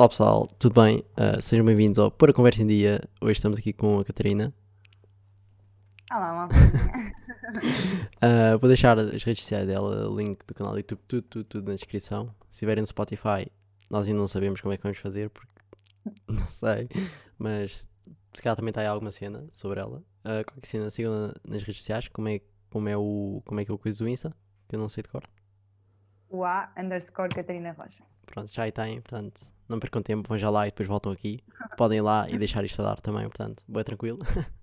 Olá pessoal, tudo bem? Uh, sejam bem-vindos ao Pôr a Conversa em Dia. Hoje estamos aqui com a Catarina. Olá, malta. Uh, vou deixar as redes sociais dela, o link do canal do YouTube, tudo, tudo, tudo na descrição. Se estiverem no Spotify, nós ainda não sabemos como é que vamos fazer, porque não sei, mas se calhar também está aí alguma cena sobre ela. Uh, qualquer cena, sigam na- nas redes sociais, como é, como é o como é que é o coisa do Insta, que eu não sei de cor. O A underscore Catarina Rocha. Pronto, já aí têm, portanto, não percam tempo, vão já lá e depois voltam aqui. Podem ir lá e deixar isto a dar também, portanto, boa tranquilo.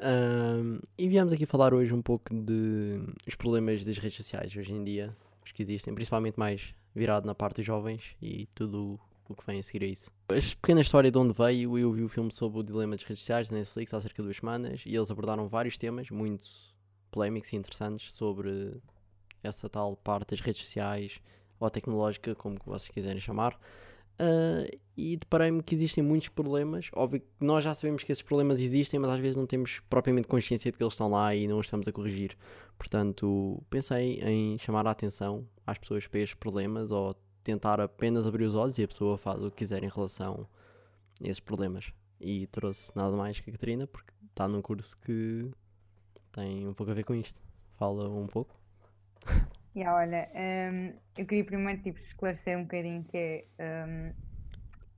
Ahm, e viemos aqui falar hoje um pouco de os problemas das redes sociais hoje em dia, os que existem, principalmente mais virado na parte dos jovens e tudo o que vem a seguir a isso. A pequena história de onde veio, eu vi o filme sobre o dilema das redes sociais na Netflix há cerca de duas semanas e eles abordaram vários temas muito polémicos e interessantes sobre essa tal parte das redes sociais ou tecnológica, como vocês quiserem chamar. Ah, e deparei-me que existem muitos problemas. Óbvio que nós já sabemos que esses problemas existem, mas às vezes não temos propriamente consciência de que eles estão lá e não os estamos a corrigir. Portanto, pensei em chamar a atenção às pessoas para estes problemas ou tentar apenas abrir os olhos e a pessoa faz o que quiser em relação a esses problemas. E trouxe nada mais que a Catarina, porque está num curso que tem um pouco a ver com isto. Fala um pouco. E olha, hum, eu queria primeiro tipo, esclarecer um bocadinho que é hum,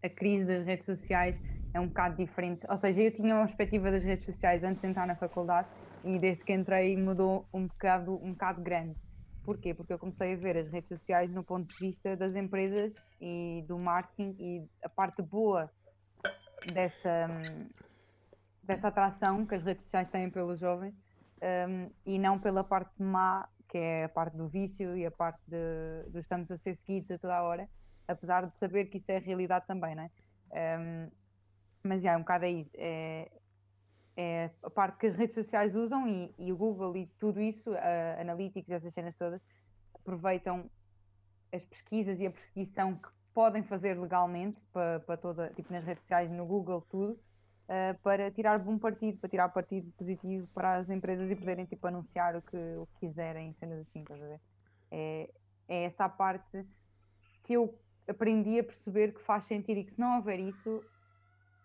a crise das redes sociais é um bocado diferente. Ou seja, eu tinha uma perspectiva das redes sociais antes de entrar na faculdade e desde que entrei mudou um bocado, um bocado grande. Porquê? Porque eu comecei a ver as redes sociais no ponto de vista das empresas e do marketing e a parte boa dessa, hum, dessa atração que as redes sociais têm pelos jovens um, e não pela parte má, que é a parte do vício e a parte de, de estamos a ser seguidos a toda a hora, apesar de saber que isso é realidade também, não é? Um, mas é um bocado é isso. É, é a parte que as redes sociais usam e, e o Google e tudo isso, a Analytics essas cenas todas, aproveitam as pesquisas e a perseguição que podem fazer legalmente para, para toda, tipo nas redes sociais, no Google, tudo, uh, para tirar bom partido, para tirar partido positivo para as empresas e poderem tipo, anunciar o que, o que quiserem, cenas assim, estás a ver? É, é essa a parte que eu aprendi a perceber que faz sentido e que se não houver isso,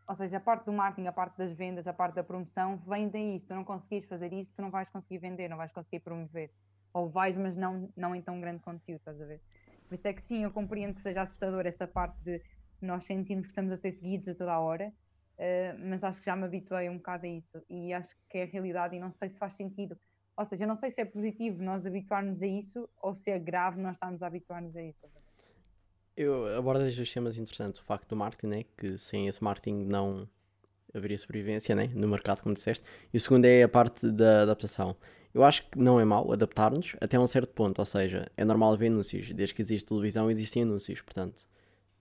ou seja, a parte do marketing, a parte das vendas, a parte da promoção, vem daí. Se tu não conseguires fazer isso, tu não vais conseguir vender, não vais conseguir promover. Ou vais, mas não, não em tão grande conteúdo, estás a ver? Por isso é que sim, eu compreendo que seja assustador essa parte de nós sentirmos que estamos a ser seguidos a toda a hora, uh, mas acho que já me habituei um bocado a isso e acho que é a realidade e não sei se faz sentido. Ou seja, não sei se é positivo nós habituarmos a isso ou se é grave nós estarmos a habituar-nos a isso. Eu abordo dois temas interessantes. O facto do marketing, né? que sem esse marketing não haveria sobrevivência né? no mercado, como disseste. E o segundo é a parte da adaptação. Eu acho que não é mau adaptar-nos até um certo ponto, ou seja, é normal ver anúncios. Desde que existe televisão, existem anúncios, portanto.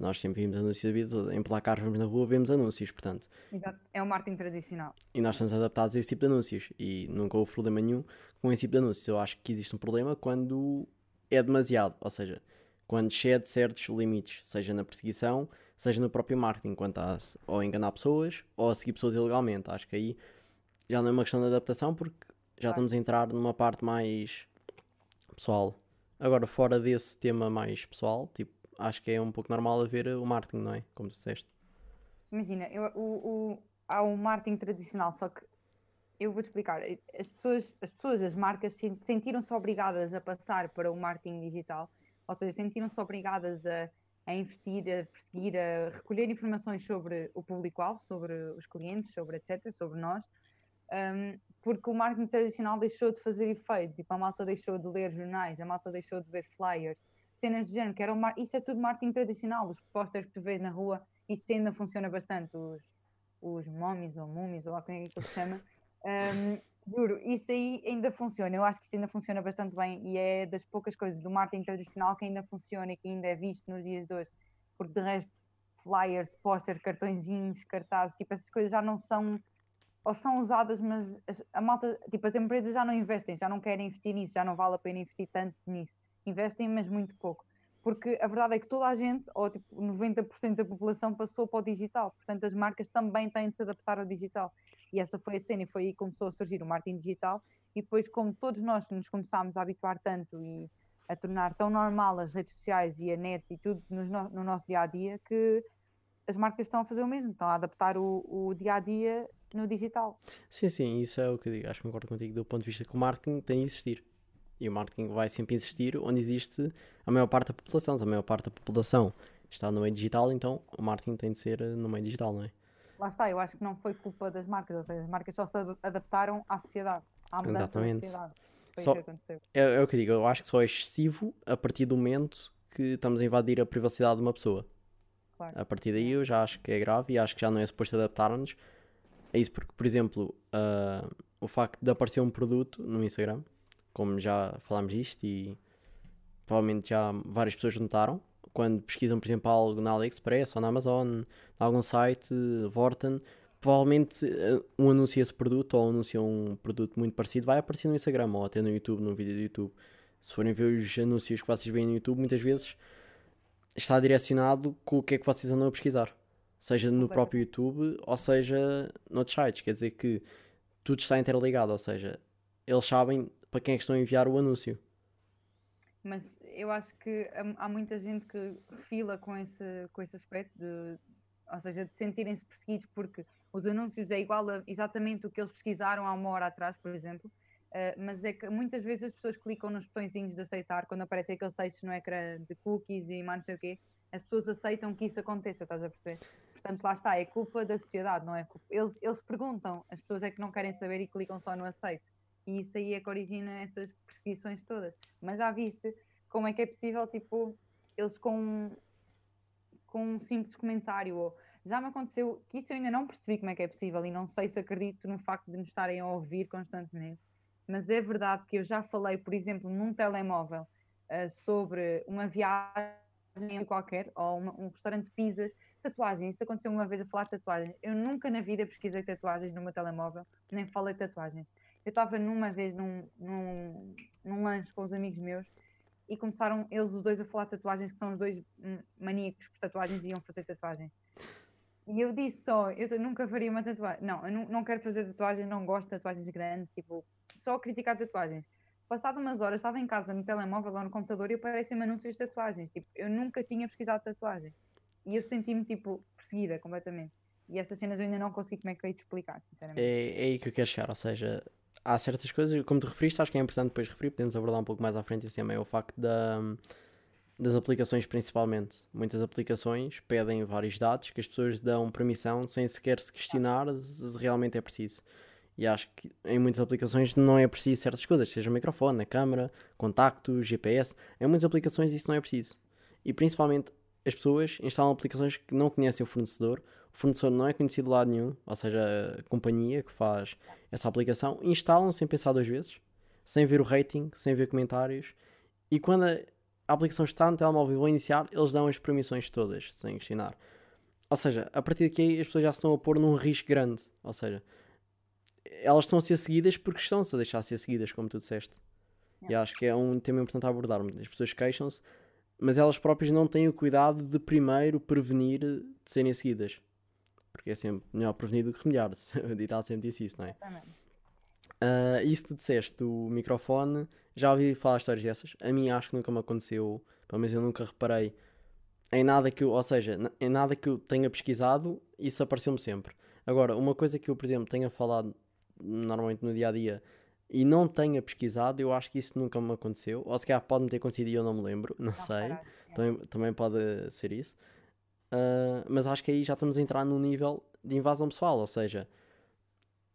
Nós sempre vimos anúncios da vida toda. Em placares, vamos na rua, vemos anúncios, portanto. Exato. É o marketing tradicional. E nós estamos adaptados a esse tipo de anúncios. E nunca houve problema nenhum com esse tipo de anúncios. Eu acho que existe um problema quando é demasiado, ou seja, quando excede certos limites, seja na perseguição, seja no próprio marketing, quando está ou a enganar pessoas ou a seguir pessoas ilegalmente. Acho que aí já não é uma questão de adaptação porque já estamos a entrar numa parte mais pessoal. Agora, fora desse tema mais pessoal, tipo, acho que é um pouco normal haver o marketing, não é? Como tu disseste. Imagina, eu, o, o, há o marketing tradicional, só que eu vou-te explicar. As pessoas, as pessoas, as marcas sentiram-se obrigadas a passar para o marketing digital ou seja, sentiram-se obrigadas a, a, investir, a perseguir, a recolher informações sobre o público-alvo, sobre os clientes, sobre etc., sobre nós, um, porque o marketing tradicional deixou de fazer efeito, tipo, a malta deixou de ler jornais, a malta deixou de ver flyers, cenas do género, que era mar... isso é tudo marketing tradicional, os posters que tu vês na rua, isso ainda funciona bastante, os, os mommies ou mummies, ou lá como é que se chama, um, Juro, isso aí ainda funciona. Eu acho que isso ainda funciona bastante bem e é das poucas coisas do marketing tradicional que ainda funciona e que ainda é visto nos dias de hoje. Porque de resto, flyers, posters, cartõezinhos, cartazes, tipo, essas coisas já não são ou são usadas, mas a malta, tipo, as empresas já não investem, já não querem investir nisso, já não vale a pena investir tanto nisso. Investem, mas muito pouco. Porque a verdade é que toda a gente, ou tipo 90% da população, passou para o digital. Portanto, as marcas também têm de se adaptar ao digital. E essa foi a cena e foi aí que começou a surgir o marketing digital. E depois, como todos nós nos começámos a habituar tanto e a tornar tão normal as redes sociais e a net e tudo no, no nosso dia a dia que as marcas estão a fazer o mesmo, estão a adaptar o, o dia a dia no digital. Sim, sim, isso é o que eu digo. Acho que concordo contigo do ponto de vista que o marketing tem de existir. E o marketing vai sempre existir onde existe a maior parte da população. Se a maior parte da população está no meio digital, então o marketing tem de ser eh, no meio digital, não é? Lá está, eu acho que não foi culpa das marcas, ou seja, as marcas só se adaptaram à sociedade, à mudança Exatamente. da sociedade. Foi só, que aconteceu. É, é o que eu digo, eu acho que só é excessivo a partir do momento que estamos a invadir a privacidade de uma pessoa. Claro. A partir daí eu já acho que é grave e acho que já não é suposto adaptar-nos. É isso porque, por exemplo, uh, o facto de aparecer um produto no Instagram, como já falámos disto e provavelmente já várias pessoas notaram, quando pesquisam, por exemplo, algo na AliExpress ou na Amazon, em algum site, Vorten, provavelmente uh, um anúncio esse produto ou anuncia um produto muito parecido vai aparecer no Instagram ou até no YouTube, no vídeo do YouTube. Se forem ver os anúncios que vocês veem no YouTube, muitas vezes está direcionado com o que é que vocês andam a pesquisar. Seja no próprio YouTube ou seja noutros sites. Quer dizer que tudo está interligado, ou seja, eles sabem para quem é que estão a enviar o anúncio. Mas eu acho que há muita gente que fila com esse, com esse aspecto, de, ou seja, de sentirem-se perseguidos porque os anúncios é igual a exatamente o que eles pesquisaram há uma hora atrás, por exemplo. Uh, mas é que muitas vezes as pessoas clicam nos botõezinhos de aceitar quando aparecem aqueles textos no ecrã de cookies e mais não sei o quê. As pessoas aceitam que isso aconteça, estás a perceber? Portanto, lá está, é culpa da sociedade, não é? Eles, eles perguntam, as pessoas é que não querem saber e clicam só no aceito. E isso aí é que origina essas perseguições todas. Mas já viste como é que é possível, tipo, eles com, com um simples comentário ou já me aconteceu que isso eu ainda não percebi como é que é possível e não sei se acredito no facto de nos estarem a ouvir constantemente. Mas é verdade que eu já falei, por exemplo, num telemóvel uh, sobre uma viagem qualquer ou uma, um restaurante de pizzas, tatuagens. Isso aconteceu uma vez a falar de tatuagens. Eu nunca na vida pesquisei tatuagens no meu telemóvel, nem falei de tatuagens. Eu estava numa vez num, num, num lanche com os amigos meus e começaram eles os dois a falar de tatuagens, que são os dois maníacos por tatuagens e iam fazer tatuagens. E eu disse só, eu nunca faria uma tatuagem. Não, eu não, não quero fazer tatuagens, não gosto de tatuagens grandes, tipo, só criticar tatuagens. Passado umas horas, estava em casa no telemóvel ou no computador e aparecem anúncios de tatuagens. Tipo, eu nunca tinha pesquisado tatuagens. E eu senti-me, tipo, perseguida completamente. E essas cenas eu ainda não consegui como é que eu ia te explicar, sinceramente. É, é aí que eu quero chegar, ou seja, há certas coisas, como tu referiste, acho que é importante depois referir, podemos abordar um pouco mais à frente esse tema, é o facto da, das aplicações principalmente. Muitas aplicações pedem vários dados que as pessoas dão permissão sem sequer se questionar se realmente é preciso. E acho que em muitas aplicações não é preciso certas coisas, seja o microfone, a câmera, contacto, GPS. Em muitas aplicações isso não é preciso. E principalmente as pessoas instalam aplicações que não conhecem o fornecedor o fornecedor não é conhecido de lado nenhum, ou seja, a companhia que faz essa aplicação, instalam sem pensar duas vezes, sem ver o rating, sem ver comentários, e quando a aplicação está no telemóvel e vão iniciar, eles dão as permissões todas, sem questionar. Ou seja, a partir daqui as pessoas já se estão a pôr num risco grande, ou seja, elas estão a ser seguidas porque estão-se a deixar ser seguidas, como tu disseste. E acho que é um tema importante a abordar. As pessoas queixam-se, mas elas próprias não têm o cuidado de primeiro prevenir de serem seguidas porque é sempre melhor prevenir do que remediar. O ditado sempre disse isso, não é? Uh, isso tu disseste do microfone, já ouvi falar histórias dessas. A mim acho que nunca me aconteceu, pelo menos eu nunca reparei em nada que eu, ou seja, em nada que eu tenha pesquisado, isso apareceu-me sempre. Agora, uma coisa que eu, por exemplo, tenha falado normalmente no dia a dia e não tenha pesquisado, eu acho que isso nunca me aconteceu. Ou se calhar pode-me ter acontecido e eu não me lembro, não, não sei. É. Também, também pode ser isso. Uh, mas acho que aí já estamos a entrar num nível de invasão pessoal, ou seja,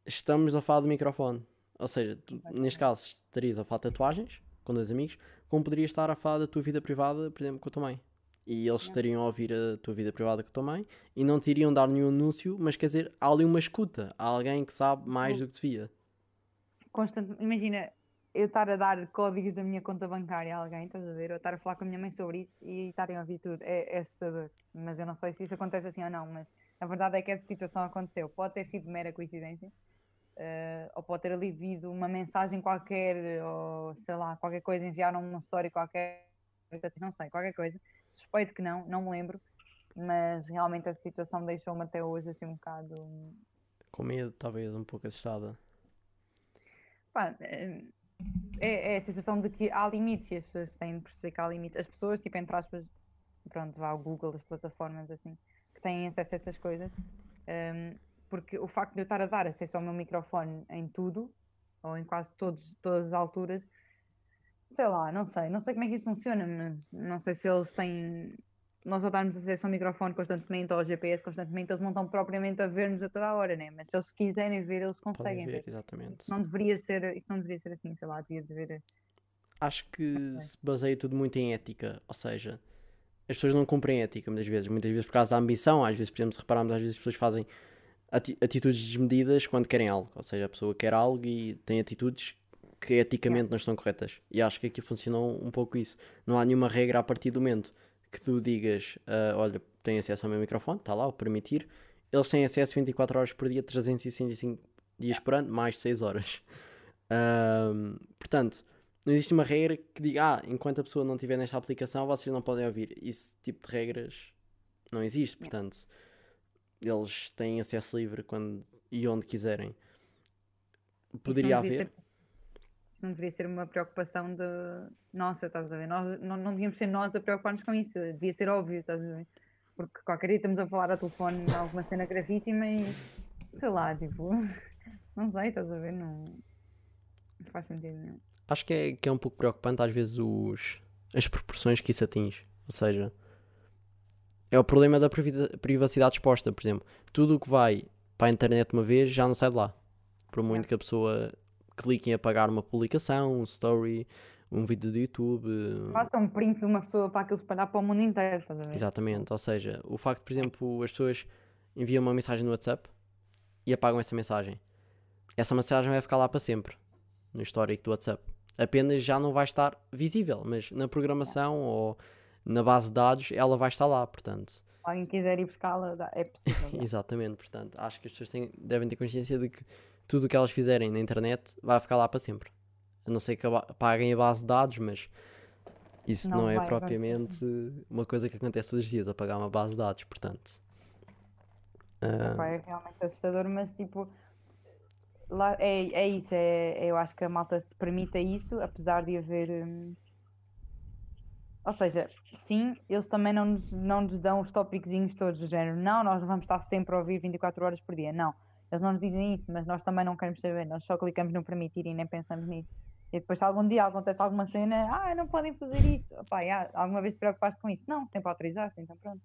estamos a falar do microfone. Ou seja, tu, neste caso estarias a falar de tatuagens com dois amigos, como poderias estar a falar da tua vida privada, por exemplo, com a tua mãe. E eles estariam a ouvir a tua vida privada com a tua mãe e não te iriam dar nenhum anúncio, mas quer dizer, há ali uma escuta, há alguém que sabe mais do que devia. Constante, imagina, eu estar a dar códigos da minha conta bancária a alguém, estás a ver? Ou estar a falar com a minha mãe sobre isso e estarem a ouvir tudo. É, é assustador. Mas eu não sei se isso acontece assim ou não. Mas a verdade é que essa situação aconteceu. Pode ter sido mera coincidência. Uh, ou pode ter ali vindo uma mensagem qualquer, ou sei lá, qualquer coisa, enviaram uma história qualquer, não sei, qualquer coisa. Suspeito que não, não me lembro, mas realmente a situação deixou-me até hoje assim um bocado. Com medo, talvez, um pouco assustada. Pá, uh, é, é a sensação de que há limites e as pessoas têm de perceber que há limites. As pessoas, tipo, entre aspas, pronto, vá ao Google, as plataformas assim, que têm acesso a essas coisas, um, porque o facto de eu estar a dar acesso ao meu microfone em tudo, ou em quase todos, todas as alturas, sei lá, não sei, não sei como é que isso funciona, mas não sei se eles têm. Nós a darmos acesso ao microfone constantemente ou ao GPS constantemente, eles não estão propriamente a ver-nos a toda a hora, né? Mas se eles quiserem ver, eles conseguem ver, ver. Exatamente. Isso não deveria ser, isso não deveria ser assim, sei lá, devia ver. Acho que se baseia tudo muito em ética, ou seja, as pessoas não cumprem ética muitas vezes, muitas vezes por causa da ambição, às vezes, por exemplo, se repararmos, às vezes as pessoas fazem atitudes desmedidas quando querem algo, ou seja, a pessoa quer algo e tem atitudes que eticamente não estão corretas. E acho que aqui funcionou um pouco isso. Não há nenhuma regra a partir do momento que tu digas, uh, olha, tem acesso ao meu microfone, está lá, o permitir. Eles têm acesso 24 horas por dia, 365 dias por ano, mais 6 horas. Uh, portanto, não existe uma regra que diga, ah, enquanto a pessoa não estiver nesta aplicação, vocês não podem ouvir. Esse tipo de regras não existe, portanto, eles têm acesso livre quando e onde quiserem. Poderia haver. Ser não deveria ser uma preocupação de nossa, estás a ver? Nós, não, não devíamos ser nós a preocupar-nos com isso, devia ser óbvio, estás a ver? Porque qualquer dia estamos a falar ao telefone de alguma cena gravíssima e sei lá, tipo, não sei, estás a ver? Não, não faz sentido nenhum. Acho que é, que é um pouco preocupante às vezes os, as proporções que isso atinge. Ou seja, é o problema da privacidade exposta, por exemplo. Tudo o que vai para a internet uma vez já não sai de lá. Por muito é. que a pessoa clique em apagar uma publicação, um story, um vídeo do YouTube. Basta um print de uma pessoa para aquilo espalhar para o mundo inteiro, estás a ver? Exatamente, ou seja, o facto, por exemplo, as pessoas enviam uma mensagem no WhatsApp e apagam essa mensagem. Essa mensagem vai ficar lá para sempre no histórico do WhatsApp. Apenas já não vai estar visível, mas na programação é. ou na base de dados ela vai estar lá, portanto. Se alguém quiser ir buscá-la, é possível. Exatamente, portanto, acho que as pessoas têm, devem ter consciência de que tudo o que elas fizerem na internet vai ficar lá para sempre. A não ser que paguem a base de dados, mas isso não, não é propriamente uma coisa que acontece todos os dias, apagar uma base de dados, portanto. Uh... É realmente assustador, mas tipo, lá, é, é isso, é, eu acho que a malta se permita isso, apesar de haver. Hum... Ou seja, sim, eles também não nos, não nos dão os tópicos todos do género. Não, nós não vamos estar sempre a ouvir 24 horas por dia. Não eles não nos dizem isso, mas nós também não queremos saber, nós só clicamos no permitir e nem pensamos nisso. E depois, se algum dia acontece alguma cena, ah, não podem fazer isto, Opa, alguma vez te preocupaste com isso? Não, sempre autorizaste, então pronto.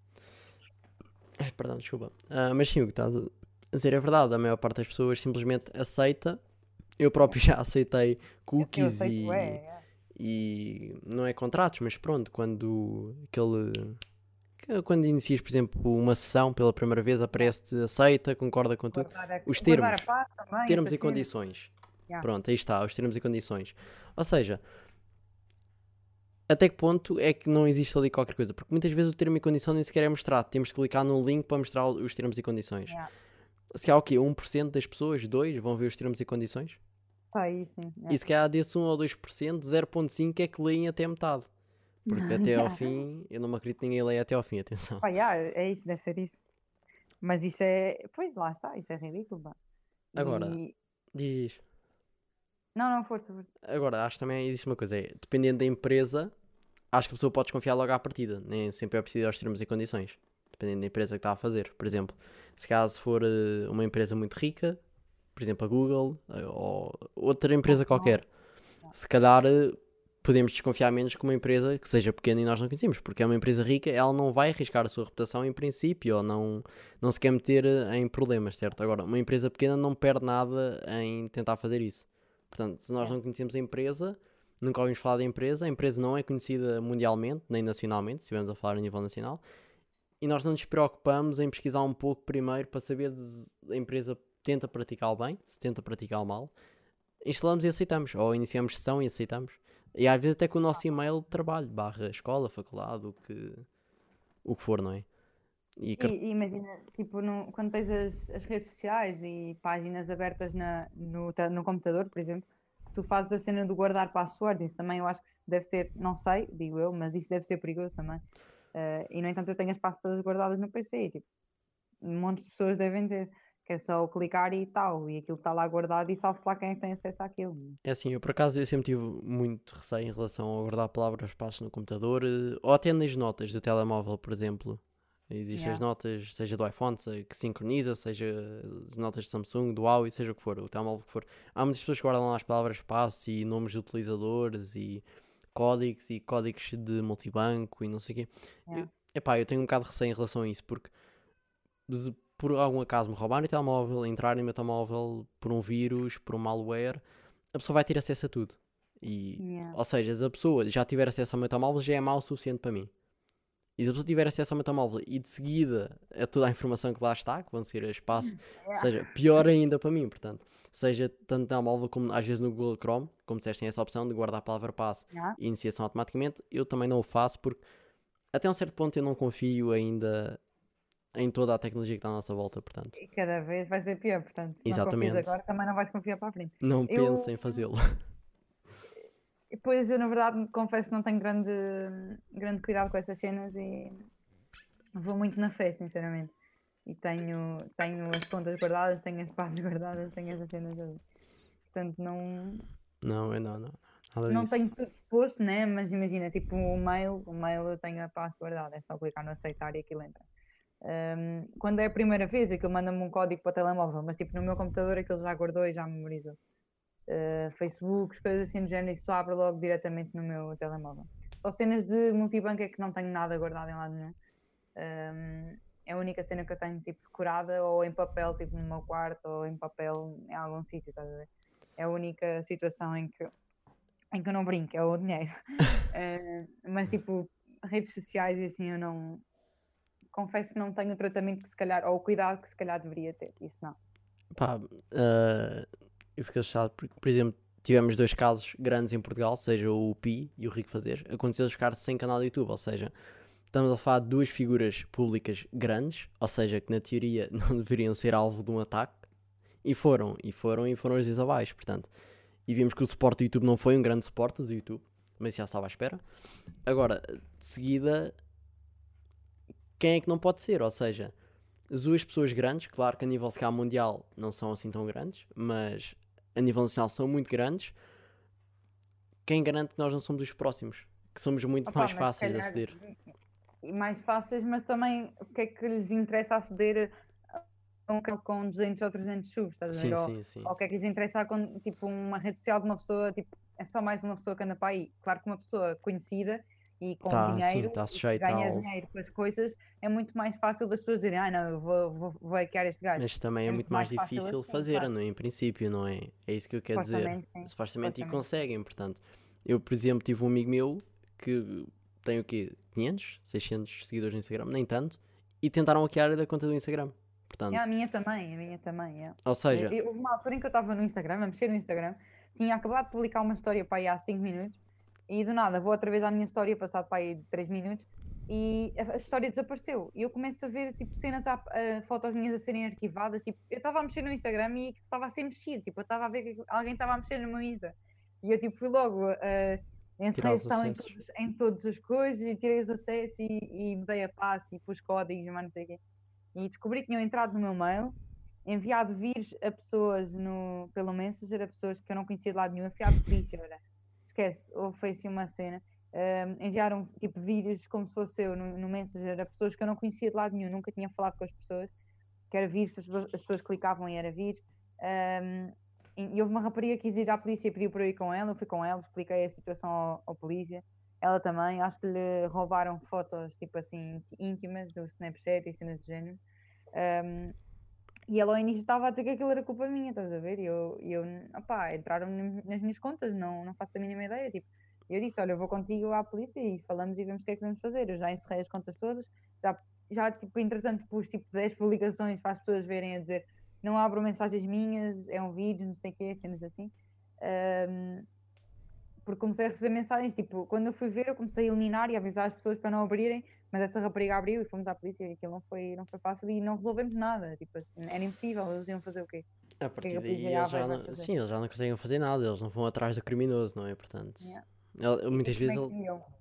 Ai, perdão, desculpa. Uh, mas sim, o que estás a dizer é verdade, a maior parte das pessoas simplesmente aceita. Eu próprio já aceitei cookies e, é, é. e não é contratos, mas pronto, quando aquele quando inicias, por exemplo, uma sessão pela primeira vez, aparece-te aceita, concorda com tudo. Os termos, também, termos e condições. Yeah. Pronto, aí está, os termos e condições. Ou seja, até que ponto é que não existe ali qualquer coisa? Porque muitas vezes o termo e condição nem sequer é mostrado. Temos que clicar no link para mostrar os termos e condições. Yeah. Se há o quê? 1% das pessoas, 2% vão ver os termos e condições? Tá aí, sim. É. E se calhar desse 1 ou 2%, 0.5% é que leem até metade. Porque até ao fim, eu não me acredito que ninguém leia até ao fim, atenção. Ah, yeah, é isso, deve ser isso. Mas isso é. Pois lá está, isso é ridículo. Pá. Agora, e... diz. Não, não, força, força. Agora, acho que também existe uma coisa: é, dependendo da empresa, acho que a pessoa pode desconfiar logo à partida. Nem sempre é preciso aos termos e condições. Dependendo da empresa que está a fazer. Por exemplo, se caso for uh, uma empresa muito rica, por exemplo, a Google uh, ou outra empresa qualquer, se calhar uh, podemos desconfiar menos que uma empresa que seja pequena e nós não conhecemos, porque é uma empresa rica, ela não vai arriscar a sua reputação em princípio, ou não, não se quer meter eh, em problemas, certo? Agora, uma empresa pequena não perde nada em tentar fazer isso. Portanto, se nós é. não conhecemos a empresa, nunca ouvimos falar da empresa, a empresa não é conhecida mundialmente, nem nacionalmente, se estivermos a falar a nível nacional, e nós não nos preocupamos em pesquisar um pouco primeiro para saber se a empresa tenta praticar bem, se tenta praticar mal, instalamos e aceitamos, ou iniciamos sessão e aceitamos. E às vezes até com o nosso e-mail de trabalho, barra escola, faculdade, o que, o que for, não é? E, e imagina, tipo, no, quando tens as, as, redes sociais e páginas abertas na, no, no computador, por exemplo, tu fazes a cena do guardar password, isso também eu acho que deve ser, não sei, digo eu, mas isso deve ser perigoso também. Uh, e no entanto eu tenho as pastas todas guardadas no PC, tipo, um monte de pessoas devem ter. Que é só clicar e tal, e aquilo está lá guardado e sabe-se lá quem é que tem acesso àquilo. É assim, eu por acaso eu sempre tive muito receio em relação a guardar palavras passos no computador, eh, ou até nas notas do telemóvel, por exemplo. Existem Yeah. as notas, seja do iPhone, se- que sincroniza, seja as notas de Samsung, do Huawei, seja o que for, o telemóvel que for. Há muitas pessoas que guardam lá as palavras passe e nomes de utilizadores e códigos e códigos de multibanco e não sei o quê. Yeah. Eu, epá, eu tenho um bocado de receio em relação a isso, porque por algum acaso me roubarem o telemóvel, entrarem no meu telemóvel por um vírus, por um malware, a pessoa vai ter acesso a tudo. E, Yeah. ou seja, se a pessoa já tiver acesso ao meu telemóvel, já é mau o suficiente para mim. E se a pessoa tiver acesso ao meu telemóvel e de seguida a toda a informação que lá está, que vão seguir a espaço, Yeah. seja pior ainda para mim, portanto, seja tanto no telemóvel como às vezes no Google Chrome, como disseste, tem essa opção de guardar a palavra passe Yeah. e iniciação automaticamente, eu também não o faço porque até um certo ponto eu não confio ainda em toda a tecnologia que está à nossa volta, portanto, E cada vez vai ser pior, portanto, se não Exatamente. confias agora, também não vais confiar para a frente. não Eu- pense em fazê-lo. Pois eu, na verdade, confesso que não tenho grande, grande cuidado com essas cenas e vou muito na fé, sinceramente. E tenho, tenho as contas guardadas, tenho as passos guardadas, tenho essas cenas todas. Portanto, não, Não, eu não, não. Nada não disso. tenho tudo exposto, né? Mas imagina, tipo o mail, o mail eu tenho a passo guardada, é só clicar no aceitar e aquilo entra. Ahm, quando é a primeira vez, aquilo manda-me um código para o telemóvel, mas tipo no meu computador aquilo já guardou e já memorizou. Uh, Facebook, coisas assim do género, isso abre logo diretamente no meu telemóvel. Só cenas de multibanco é que não tenho nada guardado em lado nenhum. Ahm, é a única cena que eu tenho tipo decorada ou em papel, tipo no meu quarto, ou em papel em algum sítio, estás a ver? É a única situação em que, em que eu não brinco, é o dinheiro. Eh, mas tipo, redes sociais e assim eu não confesso que não tenho o tratamento que se calhar, ou o cuidado que se calhar deveria ter, isso não. Pá, ah, eu fico assustado porque, por exemplo, tivemos dois casos grandes em Portugal, seja o Pi e o Rico Fazer, aconteceu ficar sem canal de YouTube, ou seja, estamos a falar de duas figuras públicas grandes, ou seja, que na teoria não deveriam ser alvo de um ataque, e foram, e foram, e foram os dias abaixo, portanto. E vimos que o suporte do YouTube não foi um grande suporte do YouTube, mas já estava à espera. Agora, de seguida, quem é que não pode ser? Ou seja, as duas pessoas grandes, claro que a nível se calhar, mundial não são assim tão grandes, mas a nível nacional são muito grandes. Quem garante que nós não somos os próximos? Que somos muito Opa, mais fáceis de calhar- aceder. E mais fáceis, mas também o que é que lhes interessa aceder um canal com 200 ou 300 subs, estás a ver? Sim, sim, sim. Ou o que é que lhes interessa com tipo, uma rede social de uma pessoa, tipo, é só mais uma pessoa que anda para aí. Claro que uma pessoa conhecida e com Tá, sim, dinheiro tá e ganha ao- dinheiro com as coisas, é muito mais fácil das pessoas dizerem, ah não, eu vou, vou, vou hackear este gajo. Mas também é, é muito muito mais, mais difícil assim, fazer, não é? Em princípio, não é? É isso que eu quero dizer. Sim. Supostamente, e conseguem, portanto. Eu, por exemplo, tive um amigo meu que tem o quê? 500, 600 seguidores no Instagram, nem tanto, e tentaram hackear a conta do Instagram. Portanto, É, a minha também, a minha também, é. ou seja, Eu- uma altura em que eu estava no Instagram, a mexer no Instagram, tinha acabado de publicar uma história para aí há 5 minutos e do nada vou outra vez à minha história, passado para aí 3 minutos e a, história desapareceu. E eu começo a ver tipo cenas, a, a- fotos minhas a serem arquivadas. Tipo, eu estava a mexer no Instagram e estava a ser mexido, tipo, eu estava a ver que alguém estava a mexer no meu Insta. E eu tipo fui logo. Uh, Encerrei a em todos, em todas as coisas e tirei os acessos e, e mudei a passe e pus códigos e mais não sei o quê. E descobri que tinham entrado no meu mail enviado vírus a pessoas no, pelo Messenger, a pessoas que eu não conhecia de lado nenhum, enviado polícia, olha. Esquece, ou foi assim uma cena. Enviaram tipo vídeos como se fosse eu no, no Messenger a pessoas que eu não conhecia de lado nenhum, nunca tinha falado com as pessoas, que era vírus, as, pessoas- as pessoas clicavam e era vírus. Ahm, e, houve uma rapariga que quis ir à polícia e pediu para eu ir com ela, eu fui com ela, expliquei a situação ao, ao polícia. Ela também, acho que lhe roubaram fotos tipo assim íntimas do Snapchat e cenas do género. Ahm, e ela ao início estava a dizer que aquilo era culpa minha, estás a ver? E eu, e eu opá, entraram na- nas minhas contas, não, não faço a mínima ideia. Tipo, eu disse: Olha, eu vou contigo à polícia e falamos e vemos o que é que devemos fazer. Eu já encerrei as contas todas, já, já tipo, entretanto, pus tipo 10 publicações para as pessoas verem a dizer: Não abram mensagens minhas, é um vídeo, não sei o quê, cenas assim. Ahm, porque comecei a receber mensagens, tipo, quando eu fui ver, eu comecei a eliminar e avisar as pessoas para não abrirem, mas essa rapariga abriu e fomos à polícia e aquilo não foi, não foi fácil e não resolvemos nada, tipo, assim, era impossível, eles iam fazer o quê? a que partir daí eles já não, sim, eles já não conseguem fazer nada, eles não vão atrás do criminoso, não é? Portanto, Yeah. ele- muitas E vezes é ele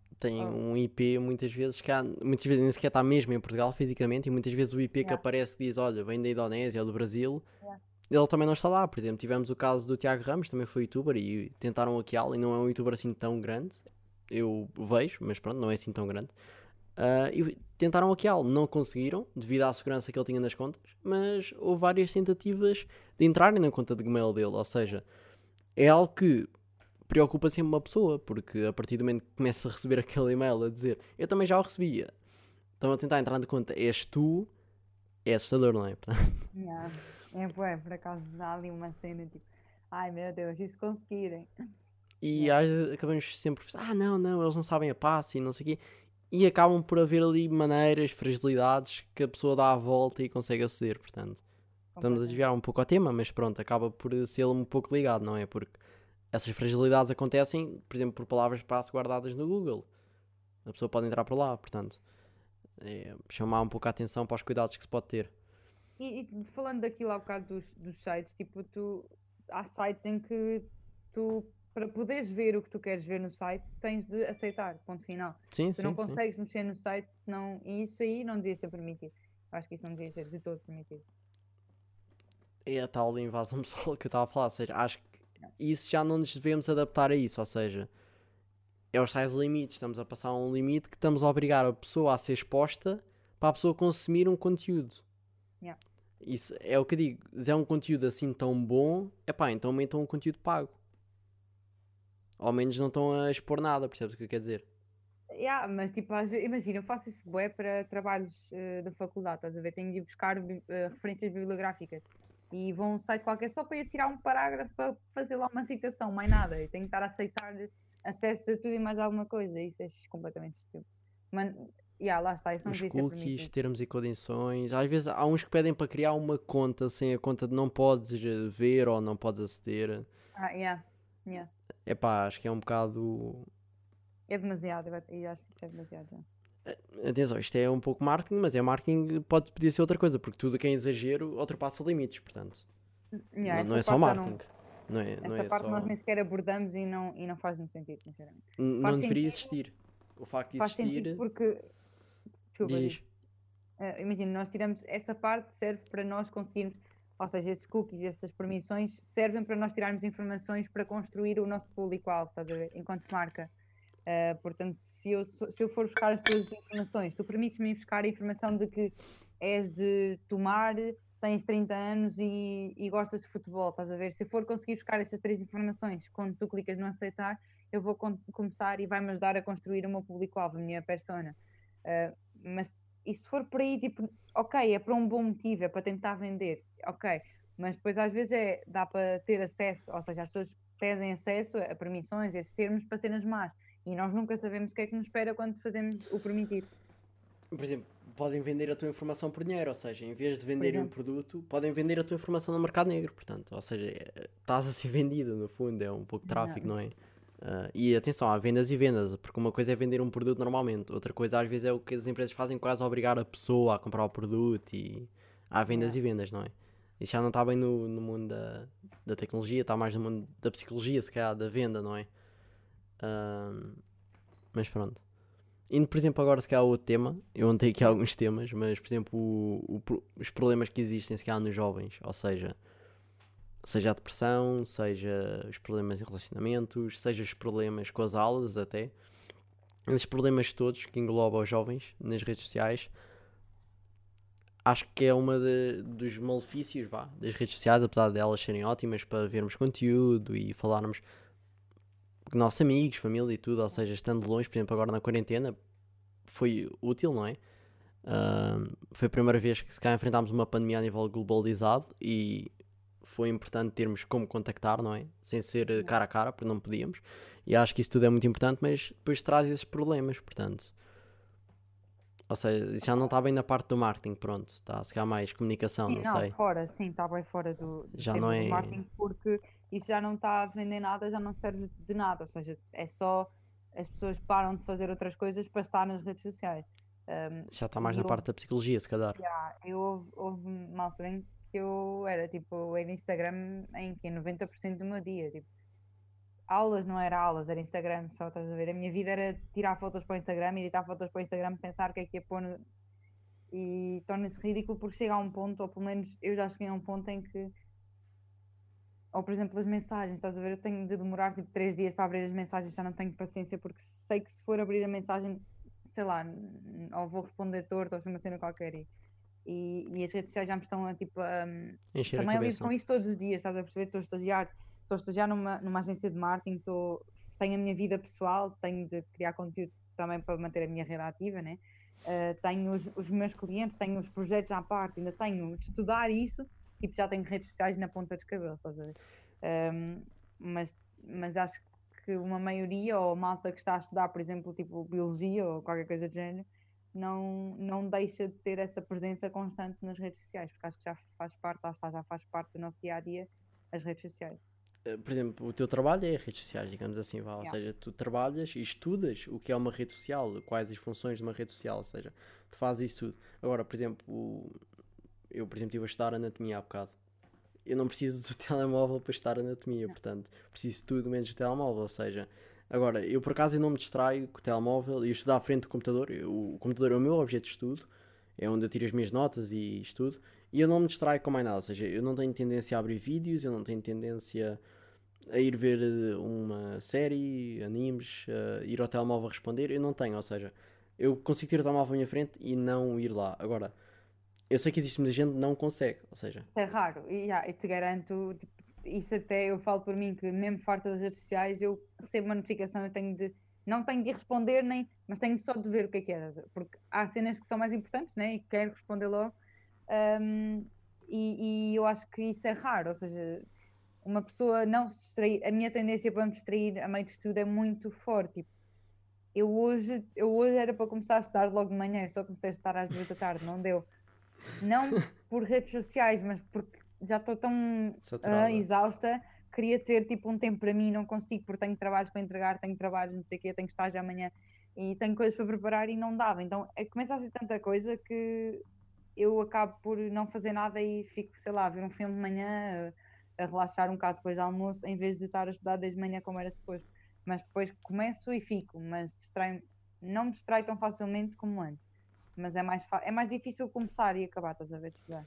que tem Oh. um IP muitas vezes que há, muitas vezes nem sequer está mesmo em Portugal fisicamente e muitas vezes o IP que Yeah. aparece diz, olha, vem da Indonésia ou do Brasil, Yeah. ele também não está lá. Por exemplo, tivemos o caso do Tiago Ramos, também foi youtuber e tentaram hackeá-lo e não é um youtuber assim tão grande. Eu vejo, mas pronto, não é assim tão grande. Ah, e tentaram hackeá-lo, não conseguiram, devido à segurança que ele tinha nas contas, mas houve várias tentativas de entrarem na conta de Gmail dele, ou seja, é algo que preocupa sempre uma pessoa, porque a partir do momento que começa a receber aquele e-mail a dizer eu também já o recebia, estão a tentar entrar na conta, és tu, é assustador, não é? Yeah. É, bué, por acaso dá ali uma cena tipo, ai meu Deus, e se conseguirem? E às vezes acabamos sempre a pensar, ah não, não, eles não sabem a passe e não sei o quê, e acabam por haver ali maneiras, fragilidades que a pessoa dá a volta e consegue aceder, portanto. Estamos a desviar um pouco ao tema, mas pronto, acaba por ser um pouco ligado, não é? Porque essas fragilidades acontecem, por exemplo, por palavras passe guardadas no Google. A pessoa pode entrar por lá, portanto, é chamar um pouco a atenção para os cuidados que se pode ter. E, e falando daquilo há bocado dos, dos sites, tipo, tu há sites em que tu, para poderes ver o que tu queres ver no site, tens de aceitar, ponto final. Sim, Tu sim, não sim. consegues mexer no site senão. E isso aí não devia ser permitido. Acho que isso não devia ser de todo permitido. É a tal invasão pessoal que eu estava a falar, ou seja, acho que isso já não nos devemos adaptar a isso, ou seja, é os tais limites, estamos a passar um limite que estamos a obrigar a pessoa a ser exposta para a pessoa consumir um conteúdo. Yeah. Isso é o que eu digo, se é um conteúdo assim tão bom, é pá, então aumentam um conteúdo pago. Ao menos não estão a expor nada, percebes o que eu quero dizer? Yeah, mas tipo, vezes, imagina, eu faço isso bué para trabalhos eh, da faculdade, estás a ver? Tenho de ir buscar eh, referências bibliográficas e vou a um site qualquer só para ir tirar um parágrafo para fazer lá uma citação, mais nada. E tenho que estar a aceitar acesso a tudo e mais alguma coisa. Isso é completamente estúpido. Mas, yeah, lá está, isso não Os cookies, termos e condições. Às vezes há uns que pedem para criar uma conta sem a conta de não podes eh, ver ou não podes aceder. Ah, yeah, yeah. É pá, acho que é um bocado. É demasiado, eu acho que isso é demasiado. já. Atenção, isto é um pouco marketing, mas é marketing, pode, podia ser outra coisa, porque tudo que é exagero ultrapassa limites, portanto. Yeah, não, não é só marketing. Não, é, não Essa é parte só. nós nem sequer abordamos e não, e não faz muito sentido, sinceramente. N- faz Não deveria existir. O facto de Faz existir. porque. Desculpa. Eh, imagina, nós tiramos essa parte serve para nós conseguirmos, ou seja, esses cookies e essas permissões servem para nós tirarmos informações para construir o nosso público-alvo, estás a ver? Enquanto marca. Eh, portanto, se eu, se eu for buscar as tuas informações, tu permites-me buscar a informação de que és de tomar, tens 30 anos e, e gostas de futebol, estás a ver? Se eu for conseguir buscar essas três informações, quando tu clicas no aceitar, eu vou começar e vai-me ajudar a construir o meu público-alvo, a minha persona. Uh, mas e se for por aí, tipo, ok, é para um bom motivo, é para tentar vender, ok, mas depois às vezes é, dá para ter acesso, ou seja, as pessoas pedem acesso a permissões, esses termos para cenas más, e nós nunca sabemos o que é que nos espera quando fazemos o permitir. Por exemplo, podem vender a tua informação por dinheiro, ou seja, em vez de venderem um exemplo. produto, podem vender a tua informação no mercado negro, portanto, ou seja, é- estás a ser vendido no fundo, é um pouco de tráfico, não é? Ah, e atenção, há vendas e vendas, porque uma coisa é vender um produto normalmente, outra coisa às vezes é o que as empresas fazem quase a obrigar a pessoa a comprar o produto e há vendas e vendas, não é? Isso já não está bem no, no mundo da, da tecnologia, está mais no mundo da psicologia, se calhar, da venda, não é? Ahm, mas pronto. Indo, por exemplo, agora se calhar outro tema, eu anotei aqui alguns temas, mas por exemplo, o- o os problemas que existem se calhar nos jovens, ou seja, seja a depressão, seja os problemas em relacionamentos, seja os problemas com as aulas até, esses problemas todos que englobam os jovens nas redes sociais, acho que é uma de- dos malefícios vá, das redes sociais, apesar de elas serem ótimas para vermos conteúdo e falarmos com nossos amigos, família e tudo, ou seja, estando longe, por exemplo, agora na quarentena, foi útil, não é? Ahm, foi a primeira vez que se cá enfrentámos uma pandemia a nível globalizado e foi importante termos como contactar, não é? Sem ser cara a cara, porque não podíamos. E acho que isso tudo é muito importante, mas depois traz esses problemas, portanto. Ou seja, isso já não está bem na parte do marketing, pronto. Está se calhar mais comunicação, Sim, não, sei. fora, sim, está bem fora do, do Já não do é- marketing, porque isso já não está a vender nada, já não serve de nada, ou seja, é só as pessoas param de fazer outras coisas para estar nas redes sociais. Um, Já está mais na eu- parte da psicologia, se calhar. Já, eu houve, houve uma altura em que eu era tipo, era Instagram em que 90% do meu dia, tipo, aulas não era aulas, era Instagram, só estás a ver. A minha vida era tirar fotos para o Instagram, editar fotos para o Instagram, pensar o que é que ia pôr no... e torna-se ridículo porque chega a um ponto, ou pelo menos eu já cheguei a um ponto em que ou por exemplo as mensagens, estás a ver? Eu tenho de demorar tipo 3 dias para abrir as mensagens, já não tenho paciência porque sei que se for abrir a mensagem, sei lá, ou vou responder torto ou se uma cena qualquer e, e, e, as redes sociais já me estão a tipo um, também lido com isto todos os dias, estás a perceber? Estou a estagiar, estou a estagiar numa, numa agência de marketing, tenho a minha vida pessoal, tenho de criar conteúdo também para manter a minha rede ativa, né? Uh, tenho os, os meus clientes, tenho os projetos à parte, ainda tenho de estudar isso tipo, já tenho redes sociais na ponta dos cabelos, estás a ver? Um, mas, mas acho que uma maioria, ou malta que está a estudar, por exemplo, tipo biologia ou qualquer coisa do género, não, não deixa de ter essa presença constante nas redes sociais, porque acho que já faz parte, lá está, já faz parte do nosso dia a dia as redes sociais. Eh, por exemplo, o teu trabalho é redes sociais, digamos assim, vá. ou seja, tu trabalhas e estudas o que é uma rede social, quais as funções de uma rede social, ou seja, tu fazes isso tudo. Agora, por exemplo, eu, por exemplo, estive a estudar anatomia há bocado. Eu não preciso do telemóvel para estudar anatomia, portanto, preciso de tudo menos do telemóvel. Ou seja, agora, eu por acaso eu não me distraio com o telemóvel e eu estudo à frente do computador. Eu, o computador é o meu objeto de estudo, é onde eu tiro as minhas notas e estudo. E eu não me distraio com mais nada, ou seja, eu não tenho tendência a abrir vídeos, eu não tenho tendência a ir ver eh, uma série, animes, a ir ao telemóvel responder, eu não tenho, ou seja, eu consigo ter o telemóvel à minha frente e não ir lá. Agora, eu sei que existe muita gente que não consegue, ou seja... Isso é raro, e yeah, eu te garanto, tipo, isso até eu falo por mim, que mesmo farta das redes sociais, eu recebo uma notificação, eu tenho de, não tenho de responder nem, mas tenho só de ver o que é que é, porque há cenas que são mais importantes, né, e quero responder logo, um, e, e eu acho que isso é raro, ou seja, uma pessoa não se distrair, a minha tendência para me distrair a meio de estudo é muito forte, tipo, eu hoje, eu hoje era para começar a estudar logo de manhã, só comecei a estudar às duas da tarde, não deu. Não por redes sociais, mas porque já estou tão uh, exausta. Queria ter tipo um tempo para mim, não consigo, porque tenho trabalhos para entregar, tenho trabalhos, não sei o quê, tenho estágio amanhã e tenho coisas para preparar e não dava. Então é, começa a ser tanta coisa que eu acabo por não fazer nada e fico, sei lá, a ver um filme de manhã, a, a relaxar um bocado depois do almoço, em vez de estar a estudar desde manhã como era suposto. Mas depois começo e fico, mas distrai não me distrai tão facilmente como antes mas é mais, é mais difícil começar e acabar, estás a ver de estudar.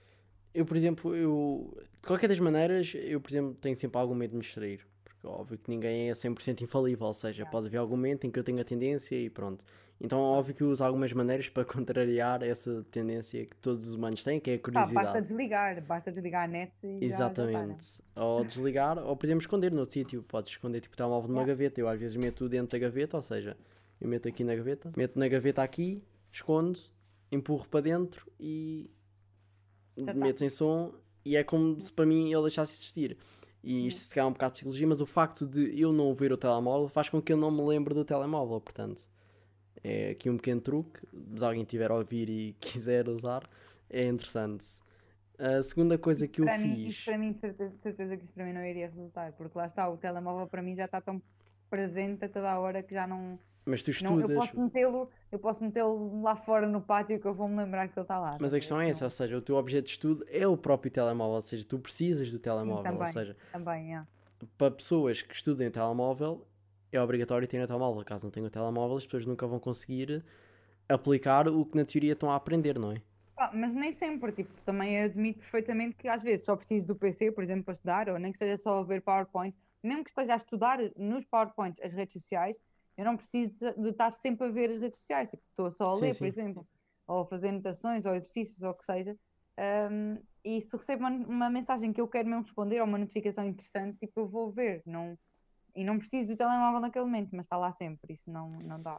Eu, por exemplo, eu, de qualquer das maneiras, eu, por exemplo, tenho sempre algum medo de me distrair. Porque óbvio que ninguém é 100% infalível, ou seja, yeah. pode haver algum momento em que eu tenho a tendência e pronto. Então, óbvio que eu uso algumas maneiras para contrariar essa tendência que todos os humanos têm, que é a curiosidade. Ah, basta desligar, basta desligar a net e Exatamente. Já, ou desligar, ou podemos esconder no sítio. Podes esconder tipo o telemóvel numa yeah. gaveta. Eu às vezes meto dentro da gaveta, ou seja, eu meto aqui na gaveta, meto na gaveta aqui, escondo empurro para dentro e tá. meto em som e é como se para mim ele deixasse existir. E isto se calhar é um bocado de psicologia, mas o facto de eu não ver o telemóvel faz com que eu não me lembre do telemóvel, portanto. É aqui um pequeno truque, se alguém tiver a ouvir e quiser usar, é interessante. A segunda coisa que eu para fiz. Isso para mim, certeza, certeza que isso para mim não iria resultar, porque lá está, o telemóvel para mim já está tão presente a toda a hora que já não mas tu estudas. Não, eu posso metê-lo eu posso metê-lo lá fora no pátio que eu vou me lembrar que ele está lá. Mas a questão é essa, ou seja, o teu objeto de estudo é o próprio telemóvel, ou seja, tu precisas do telemóvel. Também, ou seja, também, é. para pessoas que estudem telemóvel, é obrigatório ter o telemóvel. Caso não tenham telemóvel, as pessoas nunca vão conseguir aplicar o que na teoria estão a aprender, não é? Ah, mas nem sempre, tipo, também admito perfeitamente que às vezes só preciso do PC, por exemplo, para estudar, ou nem que seja só ver PowerPoint, mesmo que esteja a estudar nos PowerPoints as redes sociais, eu não preciso de, estar sempre a ver as redes sociais, tipo, estou só a ler, sim, por exemplo, ou a fazer anotações ou exercícios ou o que seja. Um, e se recebo uma, uma, mensagem que eu quero mesmo responder ou uma notificação interessante, tipo, eu vou ver. Não, e não preciso do telemóvel naquele momento, mas está lá sempre, isso não, não dá.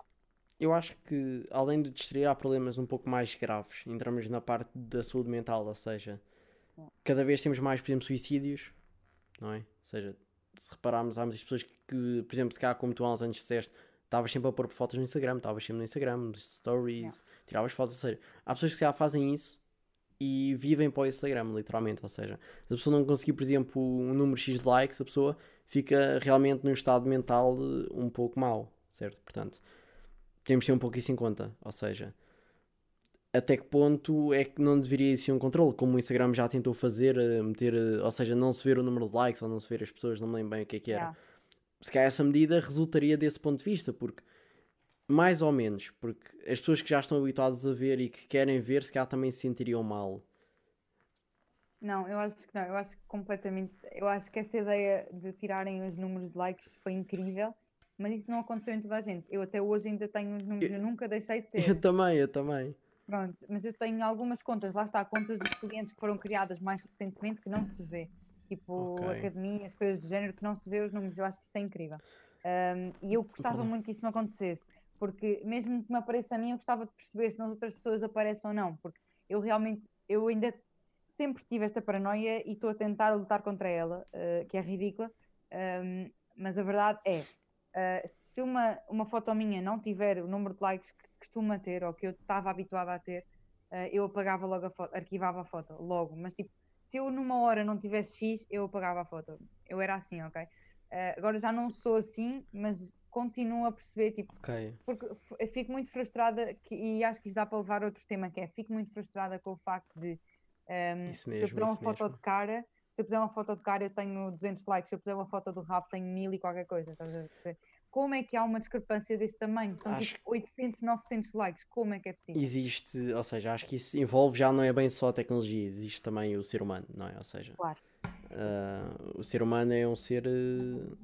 Eu acho que, além de distrair, há problemas um pouco mais graves. Entramos na parte da saúde mental, ou seja, cada vez temos mais, por exemplo, suicídios, não é? Ou seja, se repararmos, há muitas pessoas que, por exemplo, se cá, como tu há uns anos disseste, estavas sempre a pôr fotos no Instagram, estavas sempre no Instagram, stories, yeah. tiravas fotos, ou seja, há pessoas que já fazem isso e vivem para o Instagram, literalmente, ou seja, se a pessoa não conseguir, por exemplo, um número X de likes, a pessoa fica realmente num estado mental um pouco mau, certo? Portanto, temos de ter um pouco isso em conta, ou seja, até que ponto é que não deveria existir um controle, como o Instagram já tentou fazer, meter, ou seja, não se ver o número de likes ou não se ver as pessoas, não me lembro bem o que é que era. Yeah se calhar essa medida resultaria desse ponto de vista, porque mais ou menos, porque as pessoas que já estão habituadas a ver e que querem ver, se calhar também se sentiriam mal. Não, eu acho que não, eu acho que completamente, eu acho que essa ideia de tirarem os números de likes foi incrível, mas isso não aconteceu em toda a gente. Eu até hoje ainda tenho os números, eu, eu nunca deixei de ter. Eu também, eu também. Pronto, mas eu tenho algumas contas, lá está, contas dos clientes que foram criadas mais recentemente que não se vê. Tipo, okay. academias, coisas do género que não se vê os números, eu acho que isso é incrível. Um, e eu gostava muito que isso me acontecesse, porque mesmo que me apareça a mim, eu gostava de perceber se nas outras pessoas aparece ou não, porque eu realmente, eu ainda sempre tive esta paranoia e estou a tentar lutar contra ela, uh, que é ridícula, um, mas a verdade é, uh, se uma, uma foto minha não tiver o número de likes que costuma ter, ou que eu estava habituada a ter, uh, eu apagava logo a foto, arquivava a foto, logo, mas tipo, se eu numa hora não tivesse X, eu apagava a foto, eu era assim, ok? agora já não sou assim, mas continuo a perceber, tipo, okay. porque fico muito frustrada, que, e acho que isso dá para levar a outro tema, que é, fico muito frustrada com o facto de um, mesmo, se eu puser uma foto mesmo. de cara, se eu puser uma foto de cara, eu tenho 200 likes. Se eu puser uma foto do rabo, tenho 1000 e qualquer coisa. Estás a perceber? Como é que há uma discrepância desse tamanho? São acho... tipo 800, 900 likes. Como é que é possível? Existe, ou seja, acho que isso envolve já não é bem só a tecnologia, existe também o ser humano, não é? Ou seja, claro. Uh, o ser humano é um ser uh,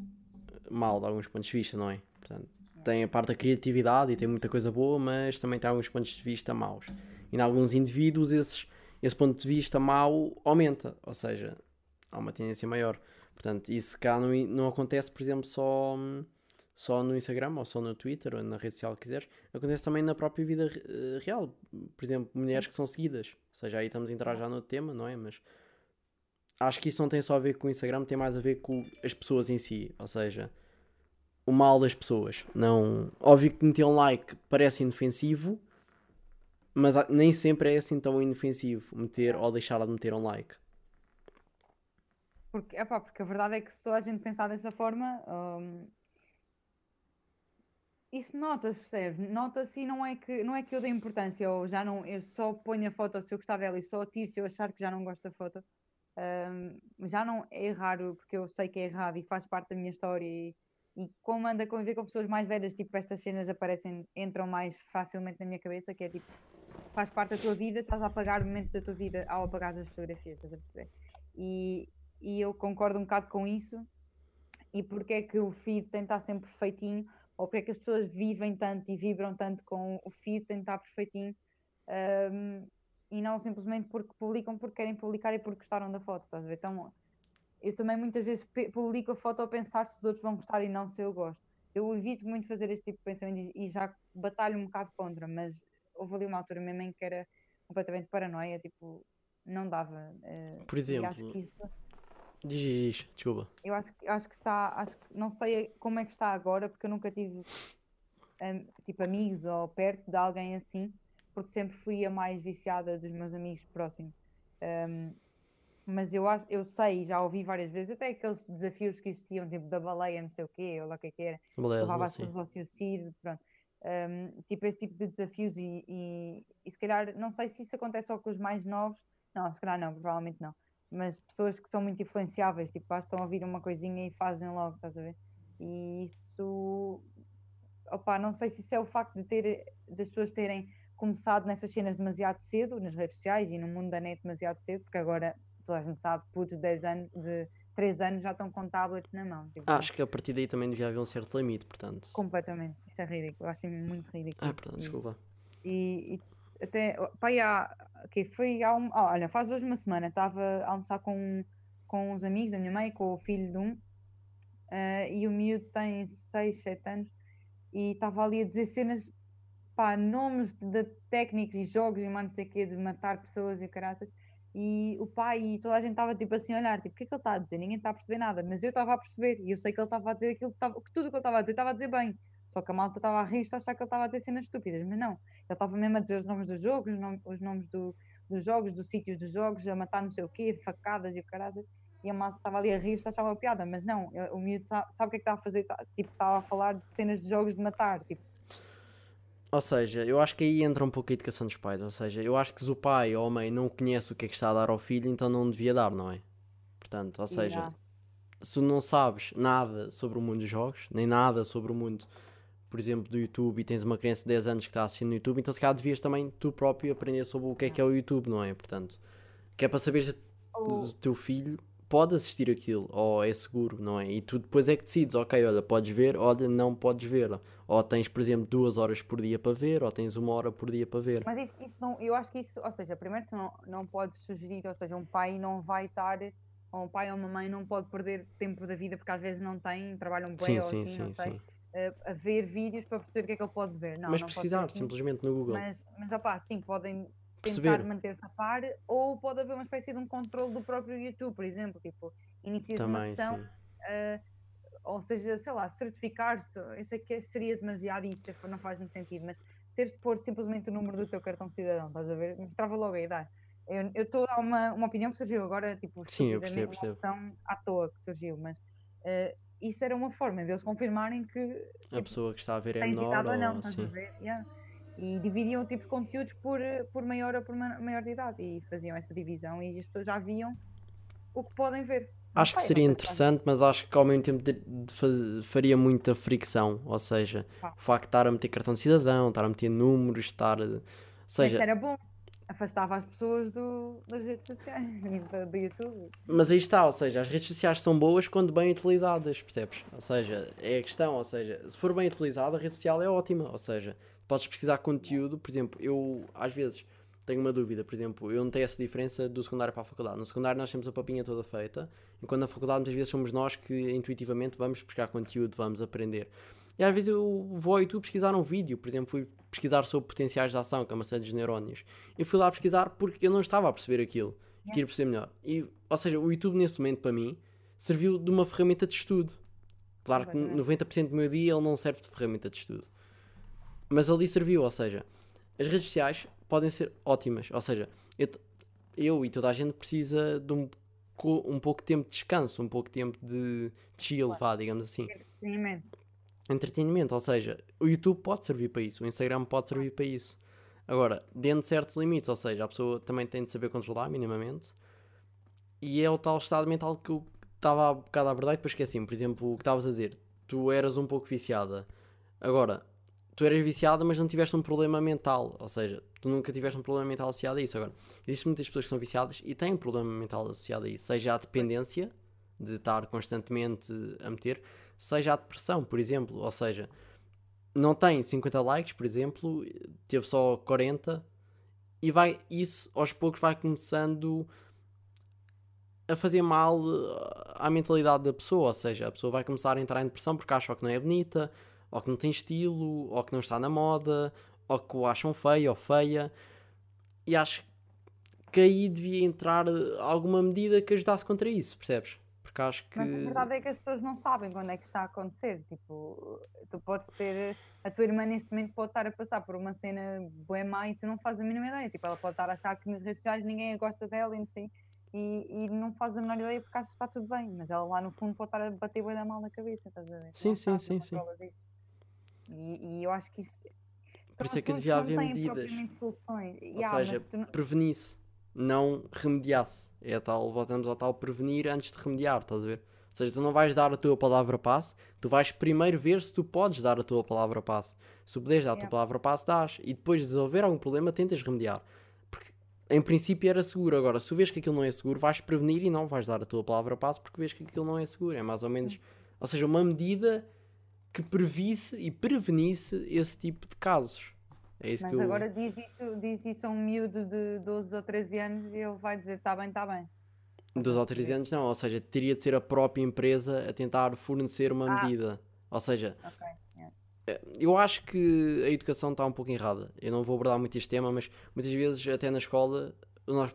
mau de alguns pontos de vista, não é? Portanto, tem a parte da criatividade e tem muita coisa boa, mas também tem alguns pontos de vista maus. E em alguns indivíduos esses esse ponto de vista mau aumenta, ou seja, há uma tendência maior. Portanto, isso cá não, não acontece, por exemplo, só, só no Instagram ou só no Twitter ou na rede social que quiseres, acontece também na própria vida uh, real. Por exemplo, mulheres que são seguidas, ou seja, aí estamos a entrar já no tema, não é? Mas acho que isso não tem só a ver com o Instagram, tem mais a ver com as pessoas em si, ou seja, o mal das pessoas. Não, óbvio que meter um like parece inofensivo, mas nem sempre é assim tão inofensivo meter ou deixar de meter um like. Porque, epá, porque a verdade é que se toda a gente pensar dessa forma, um, isso nota-se, percebe? Nota-se e não é, que, não é que eu dê importância, ou já não, eu só ponho a foto se eu gostar dela e só tiro se eu achar que já não gosto da foto. Um, já não é raro, porque eu sei que é errado e faz parte da minha história e, e como anda a conviver com pessoas mais velhas, tipo, estas cenas aparecem, entram mais facilmente na minha cabeça, que é tipo, faz parte da tua vida, estás a apagar momentos da tua vida ao apagar as fotografias, estás a perceber? E, e eu concordo um bocado com isso. E porque é que o feed tem de estar sempre perfeitinho, ou porque é que as pessoas vivem tanto e vibram tanto com o feed, tem de estar perfeitinho, um, e não simplesmente porque publicam porque querem publicar e porque gostaram da foto, estás a ver? Então, eu também muitas vezes publico a foto a pensar se os outros vão gostar e não se eu gosto. Eu evito muito fazer este tipo de pensamento e já batalho um bocado contra, mas houve ali uma altura mesmo em que era completamente paranoia, tipo, não dava. Uh, Por exemplo, acho que isso, diz, diz, desculpa. Eu acho, acho que está, acho que não sei como é que está agora, porque eu nunca tive um, tipo amigos ou perto de alguém assim, porque sempre fui a mais viciada dos meus amigos próximos. Um, mas eu acho, eu sei, já ouvi várias vezes, até aqueles desafios que existiam, tipo da baleia, não sei o quê, ou lá o que é que era, levava as pessoas ao suicídio, pronto um, tipo esse tipo de desafios e, e, e, se calhar, não sei se isso acontece só com os mais novos, não, se calhar não, provavelmente não, mas pessoas que são muito influenciáveis, tipo, bastam ouvir uma coisinha e fazem logo, estás a ver? E isso, opá, não sei se isso é o facto de ter, das pessoas terem começado nessas cenas demasiado cedo, nas redes sociais e no mundo da net demasiado cedo, porque agora toda a gente sabe, putos de 10 anos, de 3 anos já estão com tablets na mão. Tipo, Acho que a partir daí também devia haver um certo limite, portanto. Completamente. Isso é ridículo. Acho muito ridículo. Ah, perdão, desculpa. E, e até, pai, há, okay, foi há um, oh, olha, faz hoje uma semana, estava a almoçar com, com uns amigos da minha mãe, com o filho de um, uh, e o miúdo tem 6, 7 anos, e estava ali a dizer cenas, pá, nomes de técnicos e jogos e mais não sei o quê, de matar pessoas e caraças, e o pai e toda a gente estava tipo assim a olhar, tipo, o que é que ele está a dizer? Ninguém está a perceber nada, mas eu estava a perceber e eu sei que ele estava a dizer aquilo que, tudo que ele estava a dizer estava a dizer bem. Só que a malta estava a rir, a achar que ele estava a dizer cenas estúpidas, mas não. Ele estava mesmo a dizer os nomes dos jogos, os os nomes do, dos jogos, dos sítios dos jogos, a matar não sei o quê, facadas e o caralho. E a malta estava ali a rir, achava piada, mas não, o miúdo sabe, o que é que estava a fazer? Tipo, estava a falar de cenas de jogos de matar, tipo, ou seja, eu acho que aí entra um pouco a educação dos pais. Ou seja, eu acho que se o pai ou a mãe não conhece o que é que está a dar ao filho, então não devia dar, não é? Portanto, ou seja, se não sabes nada sobre o mundo dos jogos, nem nada sobre o mundo, por exemplo, do YouTube, e tens uma criança de 10 anos que está assistindo no YouTube, então se calhar devias também tu próprio aprender sobre o que é que é o YouTube, não é? Portanto, que é para saber se Ou- o teu filho pode assistir aquilo, ou é seguro, não é? E tu depois é que decides, ok, olha, podes ver, olha, não podes ver. Ou tens, por exemplo, duas horas por dia para ver, ou tens uma hora por dia para ver. Mas isso, isso não, eu acho que isso, ou seja, primeiro tu não, não podes sugerir, ou seja, um pai não vai estar, ou um pai ou uma mãe não pode perder tempo da vida porque às vezes não tem, trabalham bem Sim, ou sim, assim, não sim, sei, sim. a, a ver vídeos para perceber o que é que ele pode ver. Não, Mas não pode ser pesquisar, assim. simplesmente no Google. Mas, mas opá, sim, podem Perceber. tentar manter-se a par, ou pode haver uma espécie de um controle do próprio YouTube, por exemplo, tipo, inicias uma Também, sessão, sim. Ou seja, sei lá, certificar-te, eu sei que seria demasiado isto, não faz muito sentido, mas teres de pôr simplesmente o número do teu cartão de cidadão, estás a ver? Mostrava logo a idade. Eu estou a dar uma, uma opinião que surgiu agora, tipo, Sim, eu percebo, uma opção à toa que surgiu, mas ah, isso era uma forma deles confirmarem que A pessoa que está a ver é menor ou não, estás a assim. ver? Yeah. E dividiam o tipo de conteúdos por, por maior ou por ma- maior de idade e faziam essa divisão e as pessoas já viam o que podem ver. Não Acho que não seria interessante, mas acho que ao mesmo tempo de- de faria muita fricção. Ou seja, Pá. o facto de estar a meter cartão de cidadão, estar a meter números, estar. Ou seja, era bom. Afastava as pessoas do, das redes sociais e do, do YouTube. Mas aí está, ou seja, as redes sociais são boas quando bem utilizadas, percebes? Ou seja, é a questão, ou seja, se for bem utilizada, a rede social é ótima, ou seja, podes pesquisar conteúdo, por exemplo, eu às vezes tenho uma dúvida, por exemplo, eu notei essa diferença do secundário para a faculdade. No secundário nós temos a papinha toda feita, enquanto na faculdade muitas vezes somos nós que intuitivamente vamos buscar conteúdo, vamos aprender. E às vezes eu vou ao YouTube pesquisar um vídeo, por exemplo, fui pesquisar sobre potenciais de ação, que é uma série dos neurónios. Eu fui lá pesquisar porque eu não estava a perceber aquilo. E queria perceber melhor. E, ou seja, o YouTube nesse momento para mim serviu de uma ferramenta de estudo. Claro que Completamente. 90% do meu dia ele não serve de ferramenta de estudo. Mas ali serviu, ou seja, as redes sociais podem ser ótimas. Ou seja, eu, eu e toda a gente precisa de um, co- um pouco de tempo de descanso, um pouco de tempo de chill, vá, digamos assim Entretenimento. entretenimento, ou seja, o YouTube pode servir para isso, o Instagram pode servir para isso. Agora, dentro de certos limites, ou seja, a pessoa também tem de saber controlar minimamente. E é o tal estado mental que eu estava há bocado a abordar e depois esqueci-me. Por exemplo, o que estavas a dizer, tu eras um pouco viciada. Agora, tu eras viciada, mas não tiveste um problema mental. Ou seja, tu nunca tiveste um problema mental associado a isso. Agora, existem muitas pessoas que são viciadas e têm um problema mental associado a isso. Seja a dependência, de estar constantemente a meter, seja a depressão, por exemplo. Ou seja, não tem 50 likes, por exemplo, teve só 40 e vai isso aos poucos vai começando a fazer mal eh, à mentalidade da pessoa, ou seja, a pessoa vai começar a entrar em depressão porque acha que não é bonita, ou que não tem estilo, ou que não está na moda, ou que o acham feio ou feia. E acho que aí devia entrar alguma medida que ajudasse contra isso, percebes? Porque acho que. Mas a verdade é que as pessoas não sabem quando é que está a acontecer. Tipo, tu podes ter. A tua irmã neste momento pode estar a passar por uma cena bué má e tu não fazes a mínima ideia. Tipo, ela pode estar a achar que nas redes sociais ninguém gosta dela e não sei. E, e não faz a menor ideia porque acha que está tudo bem. Mas ela lá no fundo pode estar a bater bué da mal na cabeça, estás a ver? Sim, não sim, sim, sim. controlas isso. E, e eu acho que isso. Por isso é que devia haver medidas. soluções. Ou Yeah, seja, não- prevenisse, não remediasse. É a tal, voltamos ao tal prevenir antes de remediar, estás a ver? Ou seja, tu não vais dar a tua palavra passe, tu vais primeiro ver se tu podes dar a tua palavra passe. Se tu puderes dar a tua Yeah. palavra passe, dás. E depois de resolver algum problema, tentas remediar. Porque em princípio era seguro. Agora, se tu vês que aquilo não é seguro, vais prevenir e não vais dar a tua palavra passe porque vês que aquilo não é seguro. É mais ou menos. Ou seja, uma medida que previsse e prevenisse esse tipo de casos. É Mas eu. agora diz isso, diz isso a um miúdo de 12 ou 13 anos e ele vai dizer: está bem, está bem. Dos ou três anos não, ou seja, teria de ser a própria empresa a tentar fornecer uma Ah. medida. Ou seja, Ok. yeah. eu acho que a educação está um pouco errada. Eu não vou abordar muito este tema, mas muitas vezes, até na escola, nós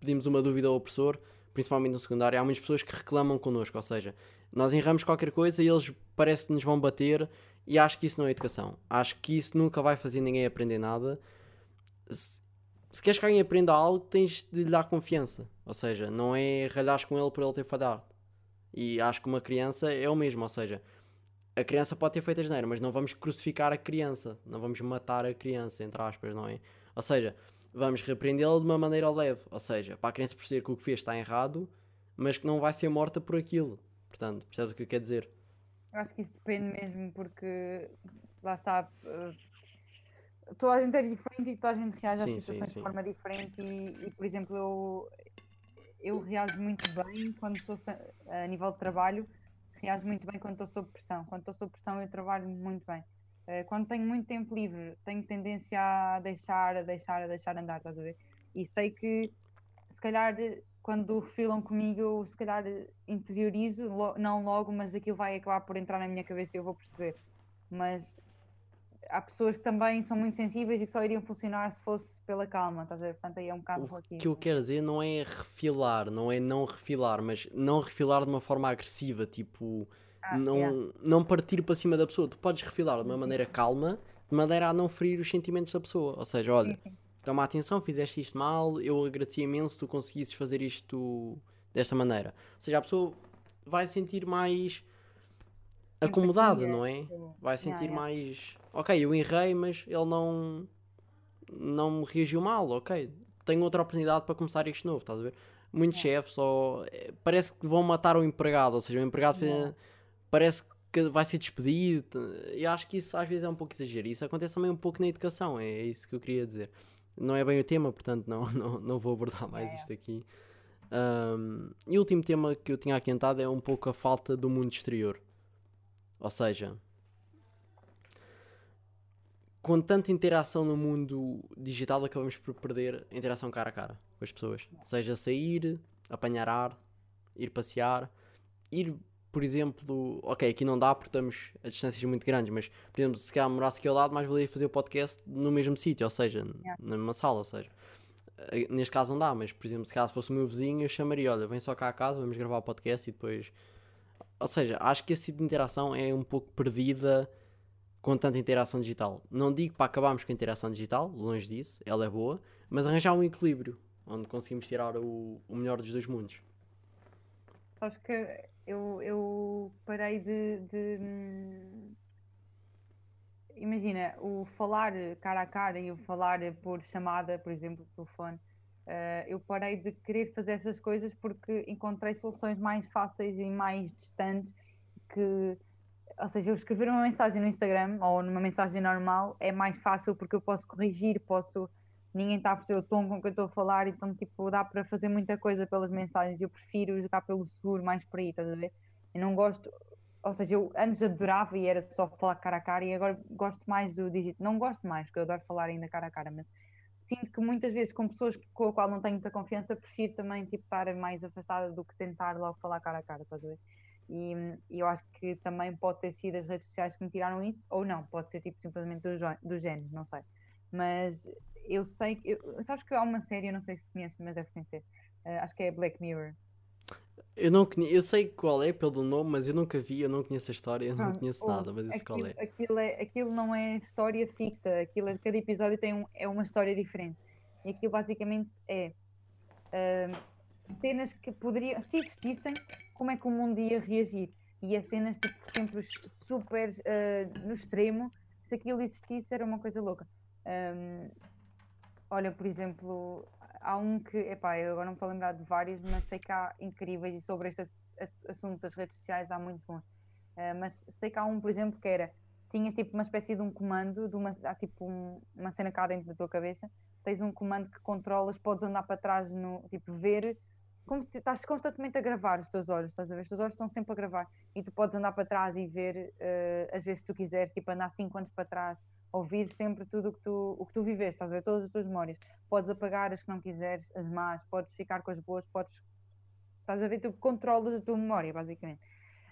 pedimos uma dúvida ao professor, principalmente no secundário. Há muitas pessoas que reclamam connosco, ou seja, nós erramos qualquer coisa e eles parece que nos vão bater, e acho que isso não é educação. Acho que isso nunca vai fazer ninguém aprender nada. Se, se queres que alguém aprenda algo, tens de lhe dar confiança. Ou seja, não é ralhares com ele por ele ter falhado. E acho que uma criança é o mesmo, ou seja, a criança pode ter feito a mas não vamos crucificar a criança, não vamos matar a criança, entre aspas, não é? Ou seja, vamos repreendê-la de uma maneira leve, ou seja, para a criança perceber que o que fez está errado, mas que não vai ser morta por aquilo. Portanto, percebes o que eu quero dizer? Eu acho que isso depende mesmo, porque lá está. Uh, toda a gente é diferente e toda a gente reage às Sim, sim, situações sim. de forma diferente. E, e, por exemplo, eu, eu reajo muito bem quando estou a nível de trabalho, reajo muito bem quando estou sob pressão. Quando estou sob pressão, eu trabalho muito bem. Eh, quando tenho muito tempo livre, tenho tendência a deixar, a deixar, a deixar andar, estás a ver? E sei que se calhar quando refilam comigo, eu se calhar interiorizo, lo- não logo, mas aquilo vai acabar por entrar na minha cabeça e eu vou perceber. Mas há pessoas que também são muito sensíveis e que só iriam funcionar se fosse pela calma, estás a ver? Portanto, aí é um bocado O relativo. que eu quero dizer não é refilar, não é não refilar, mas não refilar de uma forma agressiva, tipo, Ah, não, yeah. não partir para cima da pessoa. Tu podes refilar de uma maneira calma, de maneira a não ferir os sentimentos da pessoa. Ou seja, olha, Sim, sim. Toma atenção, fizeste isto mal, eu agradeci imenso se tu conseguisses fazer isto desta maneira. Ou seja, a pessoa vai sentir mais acomodada, não é? Vai sentir yeah. mais. Ok, eu errei, mas ele não. Não me reagiu mal, ok. Tenho outra oportunidade para começar isto novo, estás a ver? Muitos Yeah. chefes só. eh, Parece que vão matar o empregado, ou seja, o empregado fez- parece que vai ser despedido. E acho que isso às vezes é um pouco exagero. Isso acontece também um pouco na educação, é isso que eu queria dizer. Não é bem o tema, portanto não, não, não vou abordar mais isto aqui. Ahm, e o último tema que eu tinha aquentado é um pouco a falta do mundo exterior. Ou seja, com tanta interação no mundo digital, acabamos por perder a interação cara a cara com as pessoas. Seja sair, apanhar ar, ir passear, ir, por exemplo, ok, aqui não dá porque estamos a distâncias muito grandes, mas, por exemplo, se calhar morasse aqui ao lado, mais valia fazer o podcast no mesmo sítio, ou seja, Yeah. na mesma sala, ou seja. eh, Neste caso não dá, mas por exemplo, se caso fosse o meu vizinho, eu chamaria, olha, vem só cá a casa, vamos gravar o podcast e depois. Ou seja, acho que esse tipo de interação é um pouco perdida com tanta interação digital. Não digo para acabarmos com a interação digital, longe disso, ela é boa, mas arranjar um equilíbrio onde conseguimos tirar o, o melhor dos dois mundos. Sabes que eu, eu parei de, de, hum, Imagina, o falar cara a cara e o falar por chamada, por exemplo, telefone, eh, eu parei de querer fazer essas coisas porque encontrei soluções mais fáceis e mais distantes que. Ou seja, eu escrever uma mensagem no Instagram ou numa mensagem normal é mais fácil porque eu posso corrigir, posso. Ninguém está a perceber o tom com que eu estou a falar, então, tipo, dá para fazer muita coisa pelas mensagens. Eu prefiro jogar pelo seguro, mais por aí, estás a ver? Eu não gosto. Ou seja, eu antes adorava e era só falar cara a cara, e agora gosto mais do digital. Não gosto mais, porque eu adoro falar ainda cara a cara, mas sinto que muitas vezes com pessoas com a qual não tenho muita confiança, prefiro também tipo, estar mais afastada do que tentar logo falar cara a cara, estás a ver? E, e eu acho que também pode ter sido as redes sociais que me tiraram isso, ou não, pode ser tipo simplesmente do, jo- do género, não sei. Mas eu sei que. eu- sabes que há uma série, eu não sei se conheces, mas deve conhecer. eh, acho que é Black Mirror. Eu, não conhe- eu sei qual é pelo nome, mas eu nunca vi, eu não conheço a história, eu não Pronto, conheço nada, mas isso qual é? aquilo é. Aquilo não é história fixa, aquilo é, cada episódio tem um, é uma história diferente. E aquilo basicamente é ahm, cenas que poderiam, se existissem, como é que o mundo ia reagir? E é cenas tipo sempre super ah, no extremo, se aquilo existisse era uma coisa louca. Ahm, olha, por exemplo, há um que, epá, eu agora não estou a lembrar de vários, mas sei que há incríveis e sobre este ass- assunto das redes sociais há muitos bons. Uh, mas sei que há um, por exemplo, que era tinhas tipo uma espécie de um comando, de uma, há tipo um- uma cena cá dentro da tua cabeça, tens um comando que controlas, podes andar para trás no tipo ver, como se estás constantemente a gravar os teus olhos, estás a ver? Os teus olhos estão sempre a gravar e tu podes andar para trás e ver uh, às vezes se tu quiseres, tipo andar 5 anos para trás, ouvir sempre tudo o que tu, o que tu viveste, estás a ver? Todas as tuas memórias. Podes apagar as que não quiseres, as más, podes ficar com as boas, podes. Estás a ver? Tu controlas a tua memória, basicamente.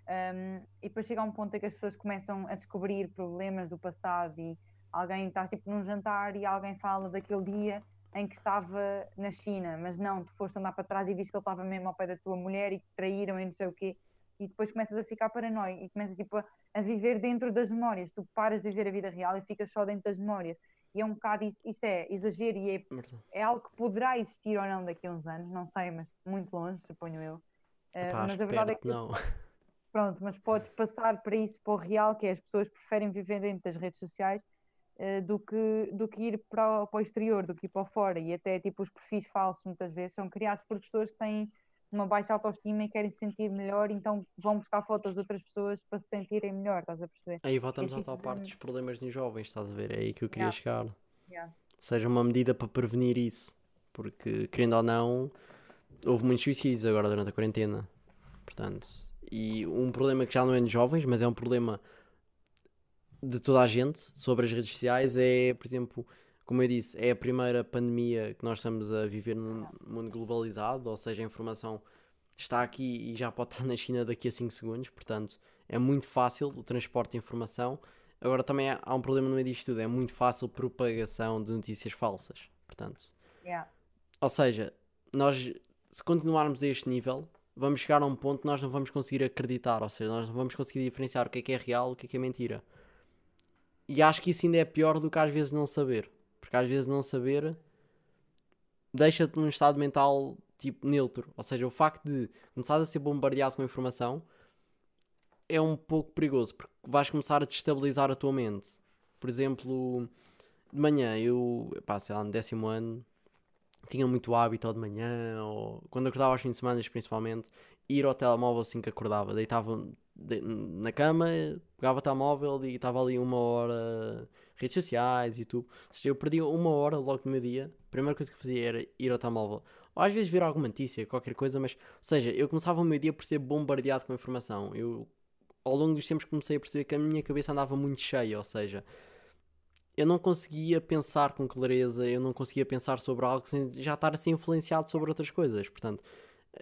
Um, e depois chega a um ponto em que as pessoas começam a descobrir problemas do passado e alguém estás tipo num jantar e alguém fala daquele dia em que estava na China, mas não, tu foste andar para trás e viste que ele estava mesmo ao pé da tua mulher e que traíram e não sei o quê, e depois começas a ficar paranoico e começas tipo a, a viver dentro das memórias, tu paras de viver a vida real e ficas só dentro das memórias. E é um bocado isso, isso é exagero e é, é algo que poderá existir ou não daqui a uns anos, não sei, mas muito longe, suponho eu. Uh, mas a verdade é que não. Pronto, mas podes passar para isso, para o real, que é as pessoas preferem viver dentro das redes sociais eh, do, que, do que ir para o, para o exterior, do que ir para o fora. E até tipo os perfis falsos muitas vezes são criados por pessoas que têm uma baixa autoestima e querem se sentir melhor, então vão buscar fotos de outras pessoas para se sentirem melhor, estás a perceber? Aí voltamos à tal tipo parte de- dos problemas nos jovens, estás a ver? É aí que eu queria Yeah. chegar. Yeah. Seja uma medida para prevenir isso. Porque, querendo ou não, houve muitos suicídios agora durante a quarentena. Portanto, e um problema que já não é nos jovens, mas é um problema de toda a gente sobre as redes sociais é, por exemplo, como eu disse, é a primeira pandemia que nós estamos a viver num mundo globalizado, ou seja, a informação está aqui e já pode estar na China daqui a 5 segundos, portanto, é muito fácil o transporte de informação. Agora também há- um problema no meio disto tudo, é muito fácil propagação de notícias falsas. Portanto, Yeah. ou seja, nós se continuarmos a este nível, vamos chegar a um ponto que nós não vamos conseguir acreditar, ou seja, nós não vamos conseguir diferenciar o que é que é real e o que é que é mentira. E acho que isso ainda é pior do que às vezes não saber. Porque às vezes não saber deixa-te num estado mental tipo neutro. Ou seja, o facto de começares a ser bombardeado com informação é um pouco perigoso, porque vais começar a destabilizar a tua mente. Por exemplo, de manhã, eu, pá, sei lá, no décimo ano, tinha muito hábito ou de manhã, ou quando acordava aos fins de semana, principalmente, ir ao telemóvel assim que acordava. Deitava de- na cama, pegava o telemóvel e estava ali uma hora redes sociais, YouTube. Ou seja, eu perdia uma hora logo no meu dia. A primeira coisa que eu fazia era ir ao telemóvel. Ou às vezes ver alguma notícia, qualquer coisa, mas, ou seja, eu começava o meu dia por ser bombardeado com informação. Eu, ao longo dos tempos, comecei a perceber que a minha cabeça andava muito cheia, ou seja, eu não conseguia pensar com clareza, eu não conseguia pensar sobre algo sem já estar assim influenciado sobre outras coisas. Portanto,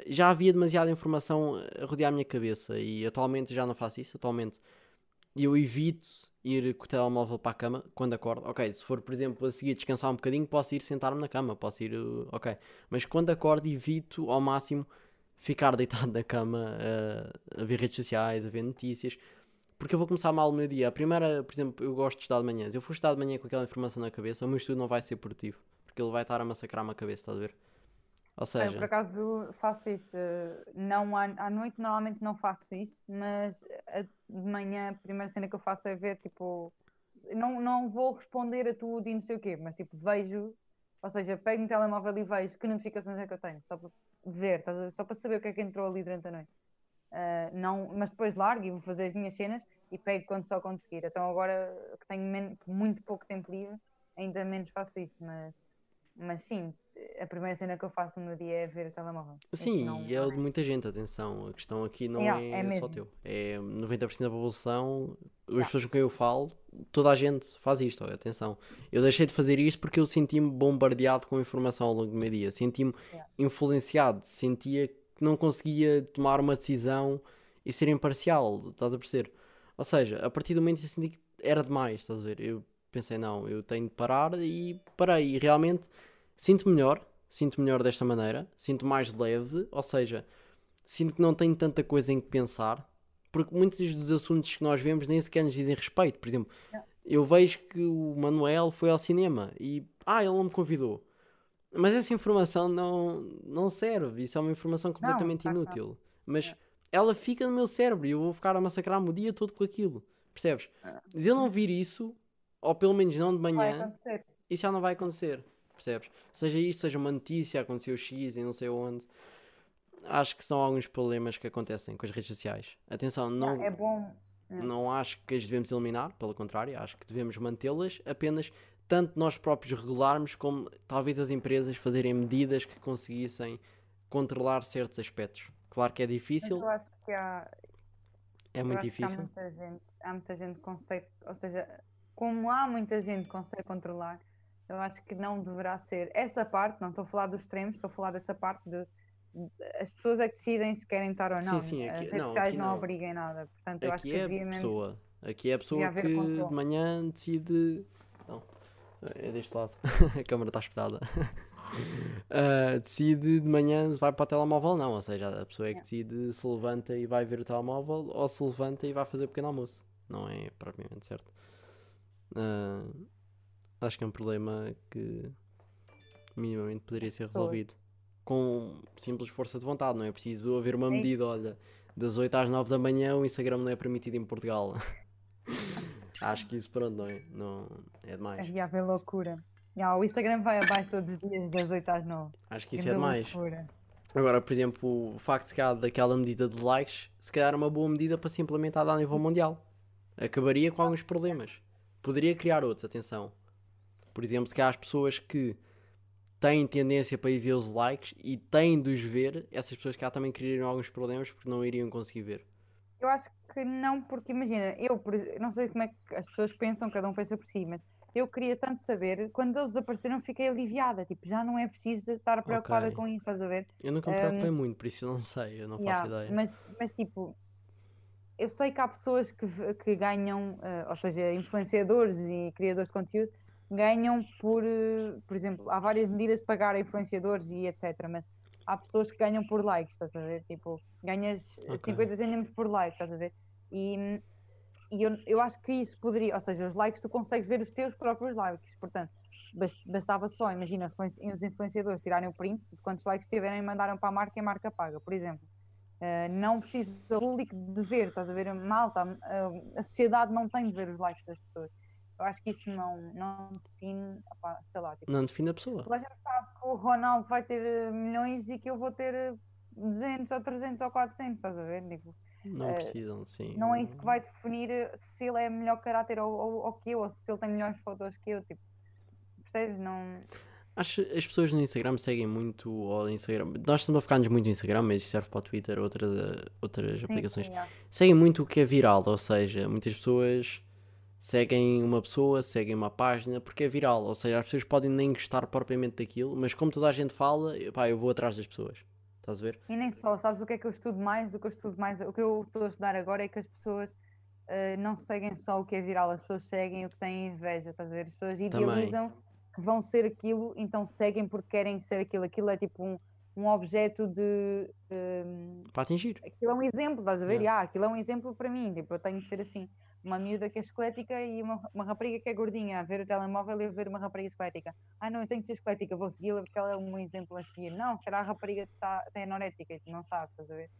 já havia demasiada informação a rodear a minha cabeça e atualmente já não faço isso. Atualmente eu evito ir com o telemóvel para a cama quando acordo. Ok, se for, por exemplo, a seguir descansar um bocadinho, posso ir sentar-me na cama, posso ir. uh, Ok, mas quando acordo, evito ao máximo ficar deitado na cama uh, a ver redes sociais, a ver notícias. Porque eu vou começar mal o meu dia. A primeira, por exemplo, eu gosto de estudar de manhã. Se eu for estudar de manhã com aquela informação na cabeça, o meu estudo não vai ser produtivo. Porque ele vai estar a massacrar-me a cabeça, estás a ver? Ou Eu, por seja, acaso, faço isso. Não à, à noite, normalmente não faço isso, mas a- de manhã, a primeira cena que eu faço é ver, tipo, não, não vou responder a tudo e não sei o quê, mas tipo, vejo, ou seja, pego no telemóvel e vejo que notificações é que eu tenho, só para ver, só para saber o que é que entrou ali durante a noite. Ah, não, mas depois largo e vou fazer as minhas cenas e pego quando só conseguir. Então agora que tenho muito pouco tempo livre, ainda menos faço isso, mas, mas sim, a primeira cena que eu faço no meu dia é ver o telemóvel. Sim, não- e é o de muita gente, atenção. A questão aqui não Yeah, é, é só teu. É 90% da população, as Yeah. pessoas com quem eu falo, toda a gente faz isto. Atenção. Eu deixei de fazer isto porque eu senti-me bombardeado com informação ao longo do meu dia. Senti-me Yeah. influenciado. Sentia que não conseguia tomar uma decisão e ser imparcial. Estás a perceber? Ou seja, a partir do momento que eu senti que era demais, estás a ver? Eu pensei, não, eu tenho de parar e parei. E realmente sinto melhor, sinto melhor desta maneira, sinto mais leve, ou seja, sinto que não tenho tanta coisa em que pensar, porque muitos dos assuntos que nós vemos nem sequer nos dizem respeito. Por exemplo, eu vejo que o Manuel foi ao cinema e, ah, ele não me convidou. Mas essa informação não, não serve, isso é uma informação completamente não. inútil. Mas ela fica no meu cérebro e eu vou ficar a massacrar-me o dia todo com aquilo, percebes? Se eu não vir isso, ou pelo menos não de manhã, isso já não vai acontecer, percebes? Seja isto, seja uma notícia, aconteceu X e não sei onde. Acho que são alguns problemas que acontecem com as redes sociais. Atenção, não, É bom. não acho que as devemos eliminar, pelo contrário, acho que devemos mantê-las, apenas tanto nós próprios regularmos, como talvez as empresas fazerem medidas que conseguissem controlar certos aspectos. Claro que é Mas difícil, eu acho que há, é muito que há difícil. muita gente, há muita gente que consegue, ou seja, como há muita gente que consegue controlar, eu acho que não deverá ser essa parte, não estou a falar dos extremos, estou a falar dessa parte de, de- as pessoas é que decidem se querem estar ou Sim, não. sim, As aqui- redes não, sociais não, não. obrigam nada. Portanto, eu acho Aqui que é a mesmo. pessoa. Aqui é a pessoa que controle. de manhã decide. Não, é deste lado. a câmara está espetada. Ah, decide de manhã se vai para o telemóvel ou não. Ou seja, a pessoa é que decide se levanta e vai ver o telemóvel ou se levanta e vai fazer o pequeno almoço. Não é propriamente certo. Ah, acho que é um problema que minimamente poderia ser resolvido com simples força de vontade. Não é preciso haver uma Sim. medida. Olha, das 8 às 9 da manhã o Instagram não é permitido em Portugal. Acho que isso pronto, não é? Não, é demais. Ia haver loucura. Já, o Instagram vai abaixo todos os dias, das 8 às 9. Acho que isso é demais. Loucura. Agora, por exemplo, o facto de que daquela medida de likes, se calhar é uma boa medida para se implementar a nível mundial. Acabaria com alguns problemas. Poderia criar outros, atenção. Por exemplo, se calhar as pessoas que têm tendência para ir ver os likes e têm de os ver, essas pessoas cá também criariam alguns problemas porque não iriam conseguir ver. Eu acho que não, porque imagina, eu não sei como é que as pessoas pensam, cada um pensa por si, mas eu queria tanto saber, quando eles desapareceram fiquei aliviada, tipo, já não é preciso estar preocupada okay. com isso, estás a ver? Eu nunca me preocupei um, muito, por isso eu não sei, eu não yeah, faço ideia. Mas, mas tipo, eu sei que há pessoas que, que ganham, uh, ou seja, influenciadores e criadores de conteúdo, ganham por, uh, por exemplo, há várias medidas de pagar a influenciadores e etc, mas há pessoas que ganham por likes, estás a ver? Tipo, ganhas okay. 50 cêntimos por like, estás a ver? E e eu, eu acho que isso poderia, ou seja, os likes tu consegues ver os teus próprios likes, portanto, bastava só, imagina, os influenciadores tirarem o print de quantos likes tiverem e mandaram para a marca e a marca paga, por exemplo. Uh, não precisa do público de ver, estás a ver, malta, a sociedade não tem de ver os likes das pessoas. Eu acho que isso não, não define, opa, sei lá. Tipo, não define a pessoa. Toda a gente sabe que o Ronaldo vai ter eh, milhões e que eu vou ter 200 ou 300 ou 400, estás a ver? Tipo, não uh, precisam, sim. Não é isso que vai definir se ele é melhor caráter ou, ou, ou que eu, ou se ele tem melhores fotos que eu, tipo, percebes? Não... Acho que as pessoas no Instagram seguem muito o Instagram. Nós estamos a focar-nos muito no Instagram, mas serve para o Twitter ou outras, outras sim, aplicações. Sim, é. Seguem muito o que é viral, ou seja, muitas pessoas seguem uma pessoa, seguem uma página porque é viral. Ou seja, as pessoas podem nem gostar propriamente daquilo, mas como toda a gente fala, pá, eu vou atrás das pessoas. Estás a ver? E nem só, sabes o que é que eu estudo mais? O que eu estudo mais, o que eu estou a estudar agora é que as pessoas uh, não seguem só o que é viral, as pessoas seguem o que têm inveja, estás a ver? As pessoas idealizam Também. que vão ser aquilo, então seguem porque querem ser aquilo. Aquilo é tipo um, um objeto de. Um, para atingir. Aquilo é um exemplo, estás a ver? Yeah. Yeah, aquilo é um exemplo para mim, tipo, eu tenho de ser assim uma miúda que é esquelética e uma, uma rapariga que é gordinha a ver o telemóvel e a ver uma rapariga esquelética. Ah, não, eu tenho que ser esquelética, vou segui-la porque ela é um exemplo a seguir. Não, se calhar a rapariga tá, tem anorética e tu não sabes, estás a ver?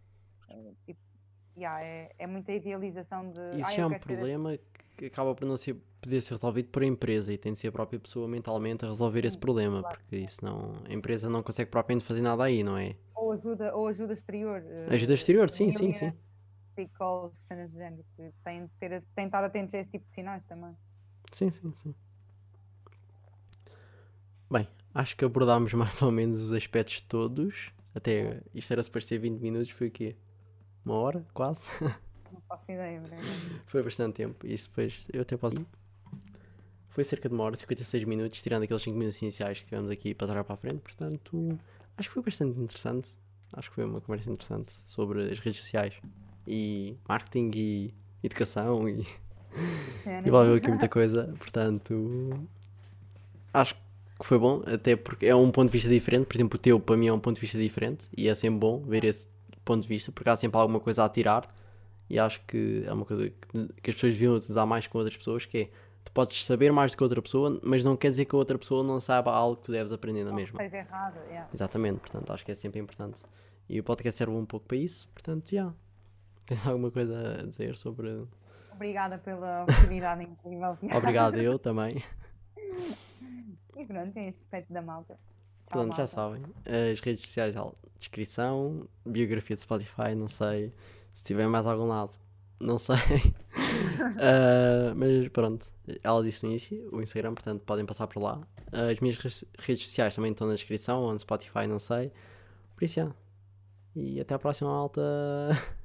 É, tipo, yeah, é, é muita idealização de. Isso ah, é um problema ser... que acaba por não ser, poder ser resolvido por a empresa e tem de ser a própria pessoa mentalmente a resolver esse problema, claro. porque isso não, a empresa não consegue propriamente fazer nada aí, não é? Ou ajuda, ou ajuda exterior. Ajuda exterior, sim, sim, sim calls, cenas do género, que têm de ter, têm de estar atentos a esse tipo de sinais também. Sim, sim, sim. Bem, acho que abordámos mais ou menos os aspectos todos. Até isto era suposto ser 20 minutos, foi o quê? Uma hora, quase? Não faço ideia, Foi bastante tempo. E isso depois eu até posso. Foi cerca de uma hora, 56 minutos, tirando aqueles 5 minutos iniciais que tivemos aqui para trás para a frente. Portanto, acho que foi bastante interessante. Acho que foi uma conversa interessante sobre as redes sociais e marketing e educação e é, envolveu aqui muita coisa, portanto acho que foi bom, até porque é um ponto de vista diferente, por exemplo o teu para mim é um ponto de vista diferente e é sempre bom ver esse ponto de vista, porque há sempre alguma coisa a tirar e acho que é uma coisa que, as pessoas deviam utilizar mais com outras pessoas, que é tu podes saber mais do que outra pessoa, mas não quer dizer que a outra pessoa não saiba algo que tu deves aprender na mesma. Seja errado, yeah. Exatamente, portanto acho que é sempre importante. E o podcast serve um pouco para isso, portanto, já. Yeah. Tens alguma coisa a dizer sobre. Obrigada pela oportunidade incrível. Obrigado, eu também. E pronto, tem este aspecto da malta. Tchau, malta. já sabem. As redes sociais, descrição, biografia de Spotify, não sei. Se tiver mais algum lado, não sei. uh, mas pronto, ela disse no início, o Instagram, portanto podem passar por lá. Uh, as minhas redes sociais também estão na descrição, ou no Spotify, não sei. Por isso, já. E até à próxima, malta.